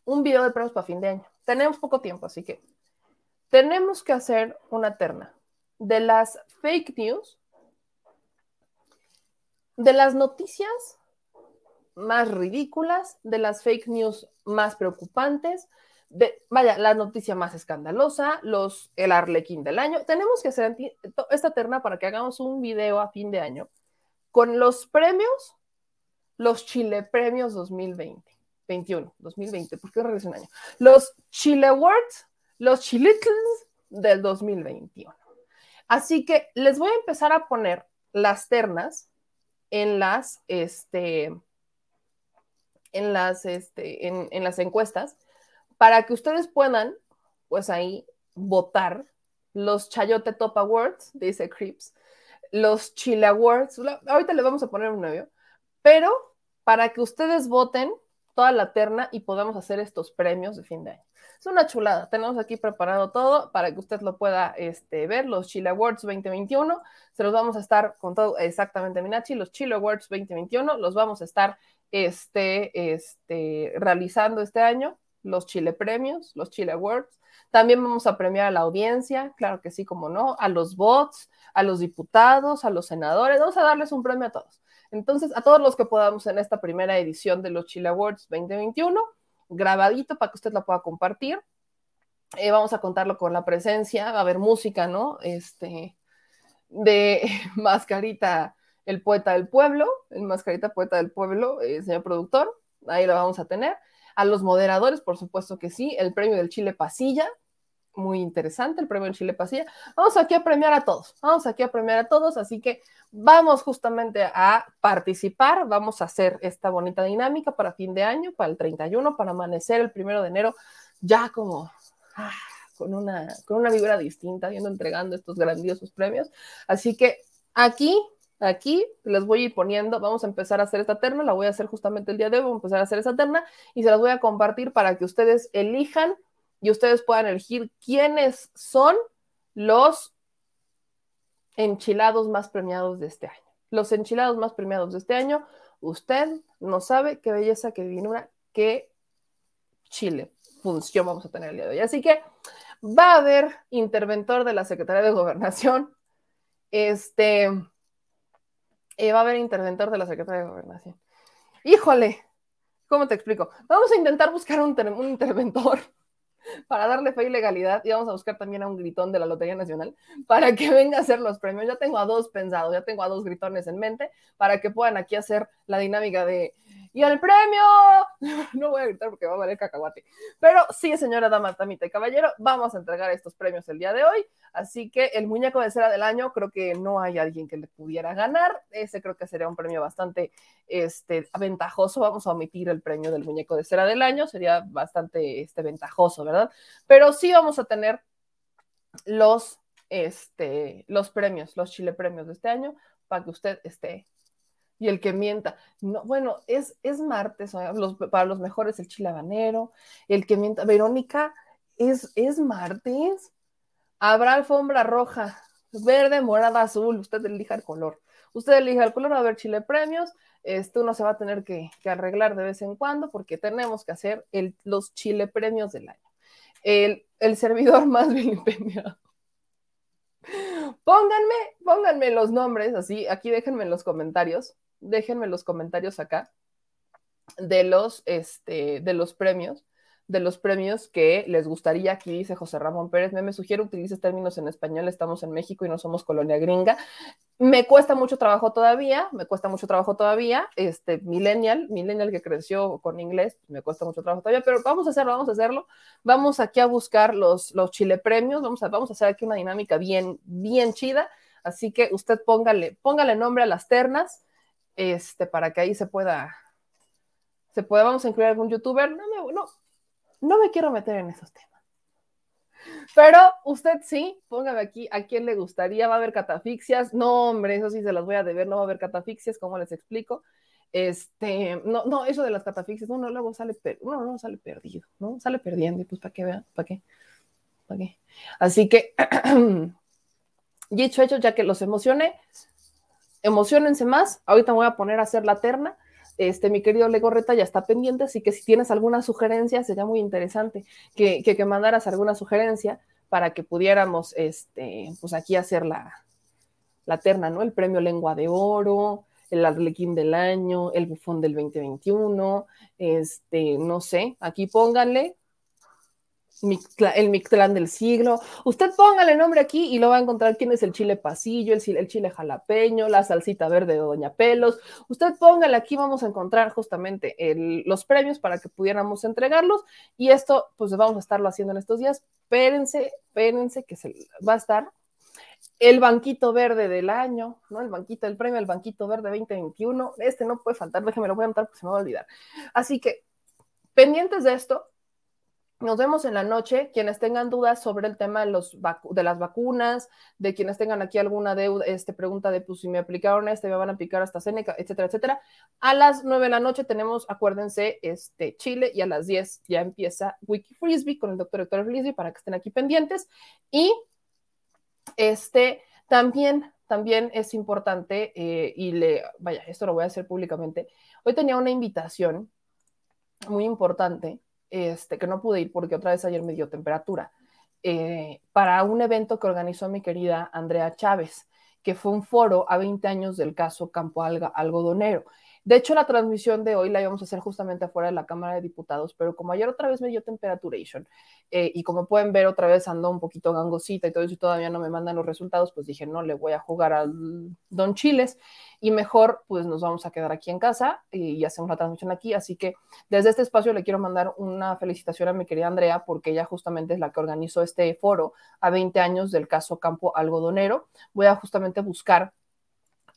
[SPEAKER 1] un video de premios para fin de año. Tenemos poco tiempo, así que tenemos que hacer una terna de las fake news, de las noticias más ridículas, de las fake news más preocupantes, de, vaya, la noticia más escandalosa, los, el arlequín del año. Tenemos que hacer esta terna para que hagamos un video a fin de año con los premios, los Chile Premios 2020, 21, 2020, ¿por qué regreso un año? Los Chile Awards los chilitos del 2021. Así que les voy a empezar a poner las ternas en las, este, en las, este, en, las encuestas para que ustedes puedan, pues ahí, votar los Chayote Top Awards, dice Crips, los Chile Awards, ahorita les vamos a poner un novio, pero para que ustedes voten toda la terna y podamos hacer estos premios de fin de año. Es una chulada. Tenemos aquí preparado todo para que usted lo pueda este, ver. Los Chile Awards 2021. Se los vamos a estar con todo exactamente, Minachi. Los Chile Awards 2021 los vamos a estar este, este, realizando este año. Los Chile Premios, los Chile Awards. También vamos a premiar a la audiencia, claro que sí, como no, a los bots, a los diputados, a los senadores. Vamos a darles un premio a todos. Entonces, a todos los que podamos en esta primera edición de los Chile Awards 2021 grabadito para que usted lo pueda compartir. Eh, vamos a contarlo con la presencia, va a haber música, ¿no? Este, de Mascarita, el poeta del pueblo, el Mascarita Poeta del Pueblo, eh, señor productor, ahí lo vamos a tener. A los moderadores, por supuesto que sí, el premio del Chile Pasilla, muy interesante el premio del Chile Pasilla. Vamos aquí a premiar a todos, vamos aquí a premiar a todos, así que vamos justamente a participar, vamos a hacer esta bonita dinámica para fin de año, para el 31, para amanecer el primero de enero, ya como ah, con, una, con una vibra distinta, viendo entregando estos grandiosos premios. Así que aquí aquí les voy a ir poniendo, vamos a empezar a hacer esta terna, la voy a hacer justamente el día de hoy, vamos a empezar a hacer esa terna y se las voy a compartir para que ustedes elijan y ustedes puedan elegir quiénes son los enchilados más premiados de este año. Los enchilados más premiados de este año, usted no sabe qué belleza, qué divinura, qué chile función vamos a tener el día de hoy. Así que va a haber interventor de la Secretaría de Gobernación. Este eh, va a haber interventor de la Secretaría de Gobernación. Híjole, ¿cómo te explico? Vamos a intentar buscar un, un interventor para darle fe y legalidad y vamos a buscar también a un gritón de la Lotería Nacional para que venga a hacer los premios. Ya tengo a dos pensados, ya tengo a dos gritones en mente para que puedan aquí hacer la dinámica de ¡Y el premio! No voy a gritar porque va a valer cacahuate. Pero sí, señora dama, tamita y caballero, vamos a entregar estos premios el día de hoy. Así que el muñeco de cera del año, creo que no hay alguien que le pudiera ganar. Ese creo que sería un premio bastante este, ventajoso. Vamos a omitir el premio del muñeco de cera del año, sería bastante este, ventajoso, ¿verdad? Pero sí vamos a tener los, este, los premios, los Chile premios de este año, para que usted esté y el que mienta. No, bueno, es, es martes, para los mejores el chile habanero, el que mienta. Verónica, es, es martes. Habrá alfombra roja, verde, morada, azul. Usted elija el color. Usted elija el color, va a haber chile premios. Esto uno se va a tener que, arreglar de vez en cuando porque tenemos que hacer los chile premios del año. El, el servidor más vilipendiado. Pónganme, pónganme los nombres, así, aquí déjenme en los comentarios, déjenme los comentarios acá de los, este, de los premios de los premios que les gustaría, aquí dice José Ramón Pérez, me, me sugiere utilices términos en español, estamos en México y no somos colonia gringa. Me cuesta mucho trabajo todavía, me cuesta mucho trabajo todavía, este millennial, millennial que creció con inglés, me cuesta mucho trabajo todavía, pero vamos a hacerlo, vamos a hacerlo. Vamos aquí a buscar los, los chile premios, vamos a, vamos a hacer aquí una dinámica bien, bien chida, así que usted póngale, póngale nombre a las ternas, este, para que ahí se pueda, se pueda, vamos a incluir algún youtuber, no me, no, no me quiero meter en esos temas. Pero usted sí, póngame aquí a quién le gustaría, va a haber catafixias. No, hombre, eso sí se las voy a deber, no va a haber catafixias, ¿cómo les explico? Este, no, no, eso de las catafixias, no, no, luego sale, uno no sale perdido, ¿no? Sale perdiendo, y pues para qué vean, para qué, para qué. Así que, dicho hecho, ya que los emocioné, emocionense más. Ahorita me voy a poner a hacer la terna este, mi querido Legorreta ya está pendiente, así que si tienes alguna sugerencia, sería muy interesante que, que, mandaras alguna sugerencia para que pudiéramos, este, pues aquí hacer la, la terna, ¿no? El premio Lengua de Oro, el Arlequín del año, el Bufón del 2021, este, no sé, aquí pónganle el Mictlán del siglo. Usted póngale nombre aquí y lo va a encontrar quién es el chile pasillo, el, chile jalapeño, la salsita verde de Doña Pelos. Usted póngale aquí, vamos a encontrar justamente los premios para que pudiéramos entregarlos. Y esto, pues vamos a estarlo haciendo en estos días. Espérense, espérense que se va a estar el banquito verde del año, ¿no? El banquito, el premio, el banquito verde 2021. Este no puede faltar, déjeme lo voy a anotar porque se me va a olvidar. Así que, pendientes de esto, nos vemos en la noche. Quienes tengan dudas sobre el tema de, los de las vacunas, de quienes tengan aquí alguna deuda, este, pregunta de pues si me aplicaron este, me van a aplicar hasta Seneca, etcétera, etcétera. A las nueve de la noche tenemos, acuérdense, este, Chile y a las diez ya empieza Wiki Frisbee con el doctor Héctor Frisbee para que estén aquí pendientes. Y este, también, también es importante, eh, y le, vaya, esto lo voy a hacer públicamente. Hoy tenía una invitación muy importante este, que no pude ir porque otra vez ayer me dio temperatura, eh, para un evento que organizó mi querida Andrea Chávez, que fue un foro a 20 años del caso Campo Alga Algodonero. De hecho, la transmisión de hoy la íbamos a hacer justamente afuera de la Cámara de Diputados, pero como ayer otra vez me dio temperaturation eh, y como pueden ver otra vez ando un poquito gangosita y todo eso y todavía no me mandan los resultados, pues dije, no, le voy a jugar al Don Chiles y mejor pues nos vamos a quedar aquí en casa y, hacemos la transmisión aquí. Así que desde este espacio le quiero mandar una felicitación a mi querida Andrea porque ella justamente es la que organizó este foro a 20 años del caso Campo Algodonero. Voy a justamente buscar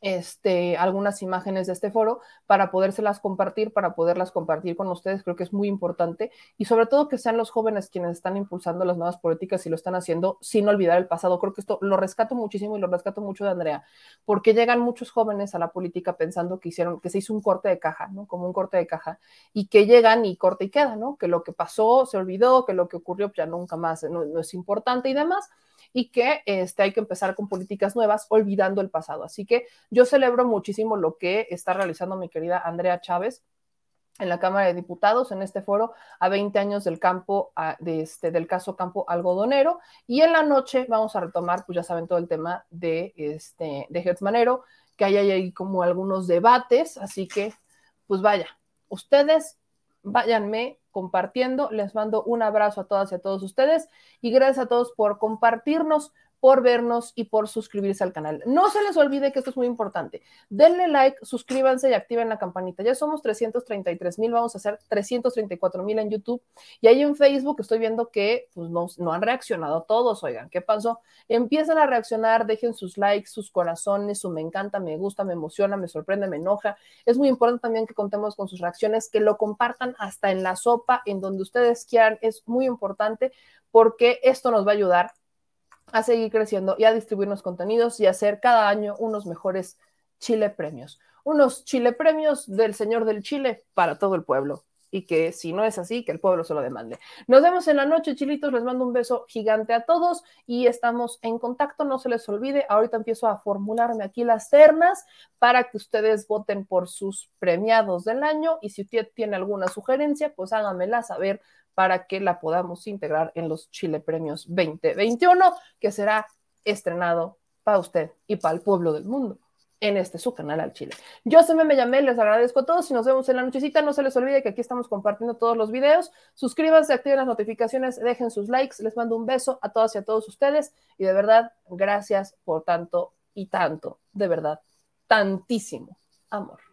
[SPEAKER 1] este, algunas imágenes de este foro para podérselas compartir, para poderlas compartir con ustedes. Creo que es muy importante y sobre todo que sean los jóvenes quienes están impulsando las nuevas políticas y lo están haciendo sin olvidar el pasado. Creo que esto lo rescato muchísimo y lo rescato mucho de Andrea, porque llegan muchos jóvenes a la política pensando que hicieron, que se hizo un corte de caja, ¿no? Como un corte de caja y que llegan y corte y queda, ¿no? Que lo que pasó se olvidó, que lo que ocurrió ya nunca más no, no es importante y demás y que este, hay que empezar con políticas nuevas olvidando el pasado. Así que yo celebro muchísimo lo que está realizando mi querida Andrea Chávez en la Cámara de Diputados en este foro a 20 años del campo de este del caso campo algodonero y en la noche vamos a retomar pues ya saben todo el tema de este de que hay ahí como algunos debates así que pues vaya ustedes váyanme compartiendo. Les mando un abrazo a todas y a todos ustedes y gracias a todos por compartirnos por vernos y por suscribirse al canal. No se les olvide que esto es muy importante. Denle like, suscríbanse y activen la campanita. Ya somos 333 mil, vamos a hacer 334 mil en YouTube. Y ahí en Facebook estoy viendo que pues, no, no han reaccionado todos. Oigan, ¿qué pasó? Empiezan a reaccionar, dejen sus likes, sus corazones, su me encanta, me gusta, me emociona, me sorprende, me enoja. Es muy importante también que contemos con sus reacciones, que lo compartan hasta en la sopa, en donde ustedes quieran. Es muy importante porque esto nos va a ayudar a seguir creciendo y a distribuirnos contenidos y hacer cada año unos mejores Chile premios. unos Chile premios del señor del Chile para todo el pueblo y que si no es así, que el pueblo se lo demande. Nos vemos en la noche, chilitos. Les mando un beso gigante a todos y estamos en contacto. No se les olvide, ahorita empiezo a formularme aquí las ternas para que ustedes voten por sus premiados del año y si usted tiene alguna sugerencia, pues háganmela saber para que la podamos integrar en los Chile Premios 2021, que será estrenado para usted y para el pueblo del mundo en este su canal al Chile. Yo se me llamé, les agradezco a todos y nos vemos en la nochecita. No se les olvide que aquí estamos compartiendo todos los videos. Suscríbanse, activen las notificaciones, dejen sus likes. Les mando un beso a todas y a todos ustedes y de verdad, gracias por tanto y tanto, de verdad, tantísimo amor.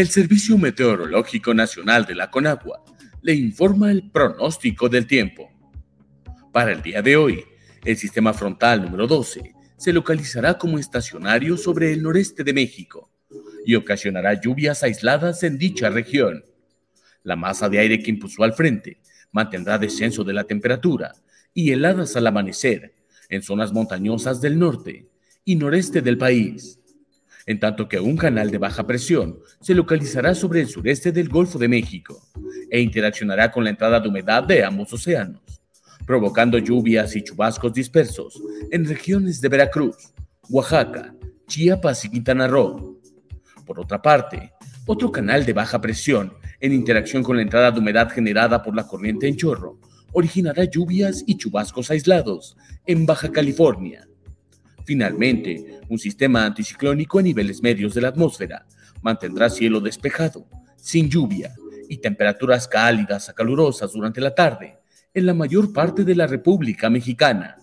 [SPEAKER 6] El Servicio Meteorológico Nacional de la Conagua le informa el pronóstico del tiempo. Para el día de hoy, el sistema frontal número 12 se localizará como estacionario sobre el noreste de México y ocasionará lluvias aisladas en dicha región. La masa de aire que impulsó al frente mantendrá descenso de la temperatura y heladas al amanecer en zonas montañosas del norte y noreste del país en tanto que un canal de baja presión se localizará sobre el sureste del Golfo de México e interaccionará con la entrada de humedad de ambos océanos, provocando lluvias y chubascos dispersos en regiones de Veracruz, Oaxaca, Chiapas y Quintana Roo. Por otra parte, otro canal de baja presión en interacción con la entrada de humedad generada por la corriente en chorro originará lluvias y chubascos aislados en Baja California. Finalmente, un sistema anticiclónico a niveles medios de la atmósfera mantendrá cielo despejado, sin lluvia y temperaturas cálidas a calurosas durante la tarde en la mayor parte de la República Mexicana.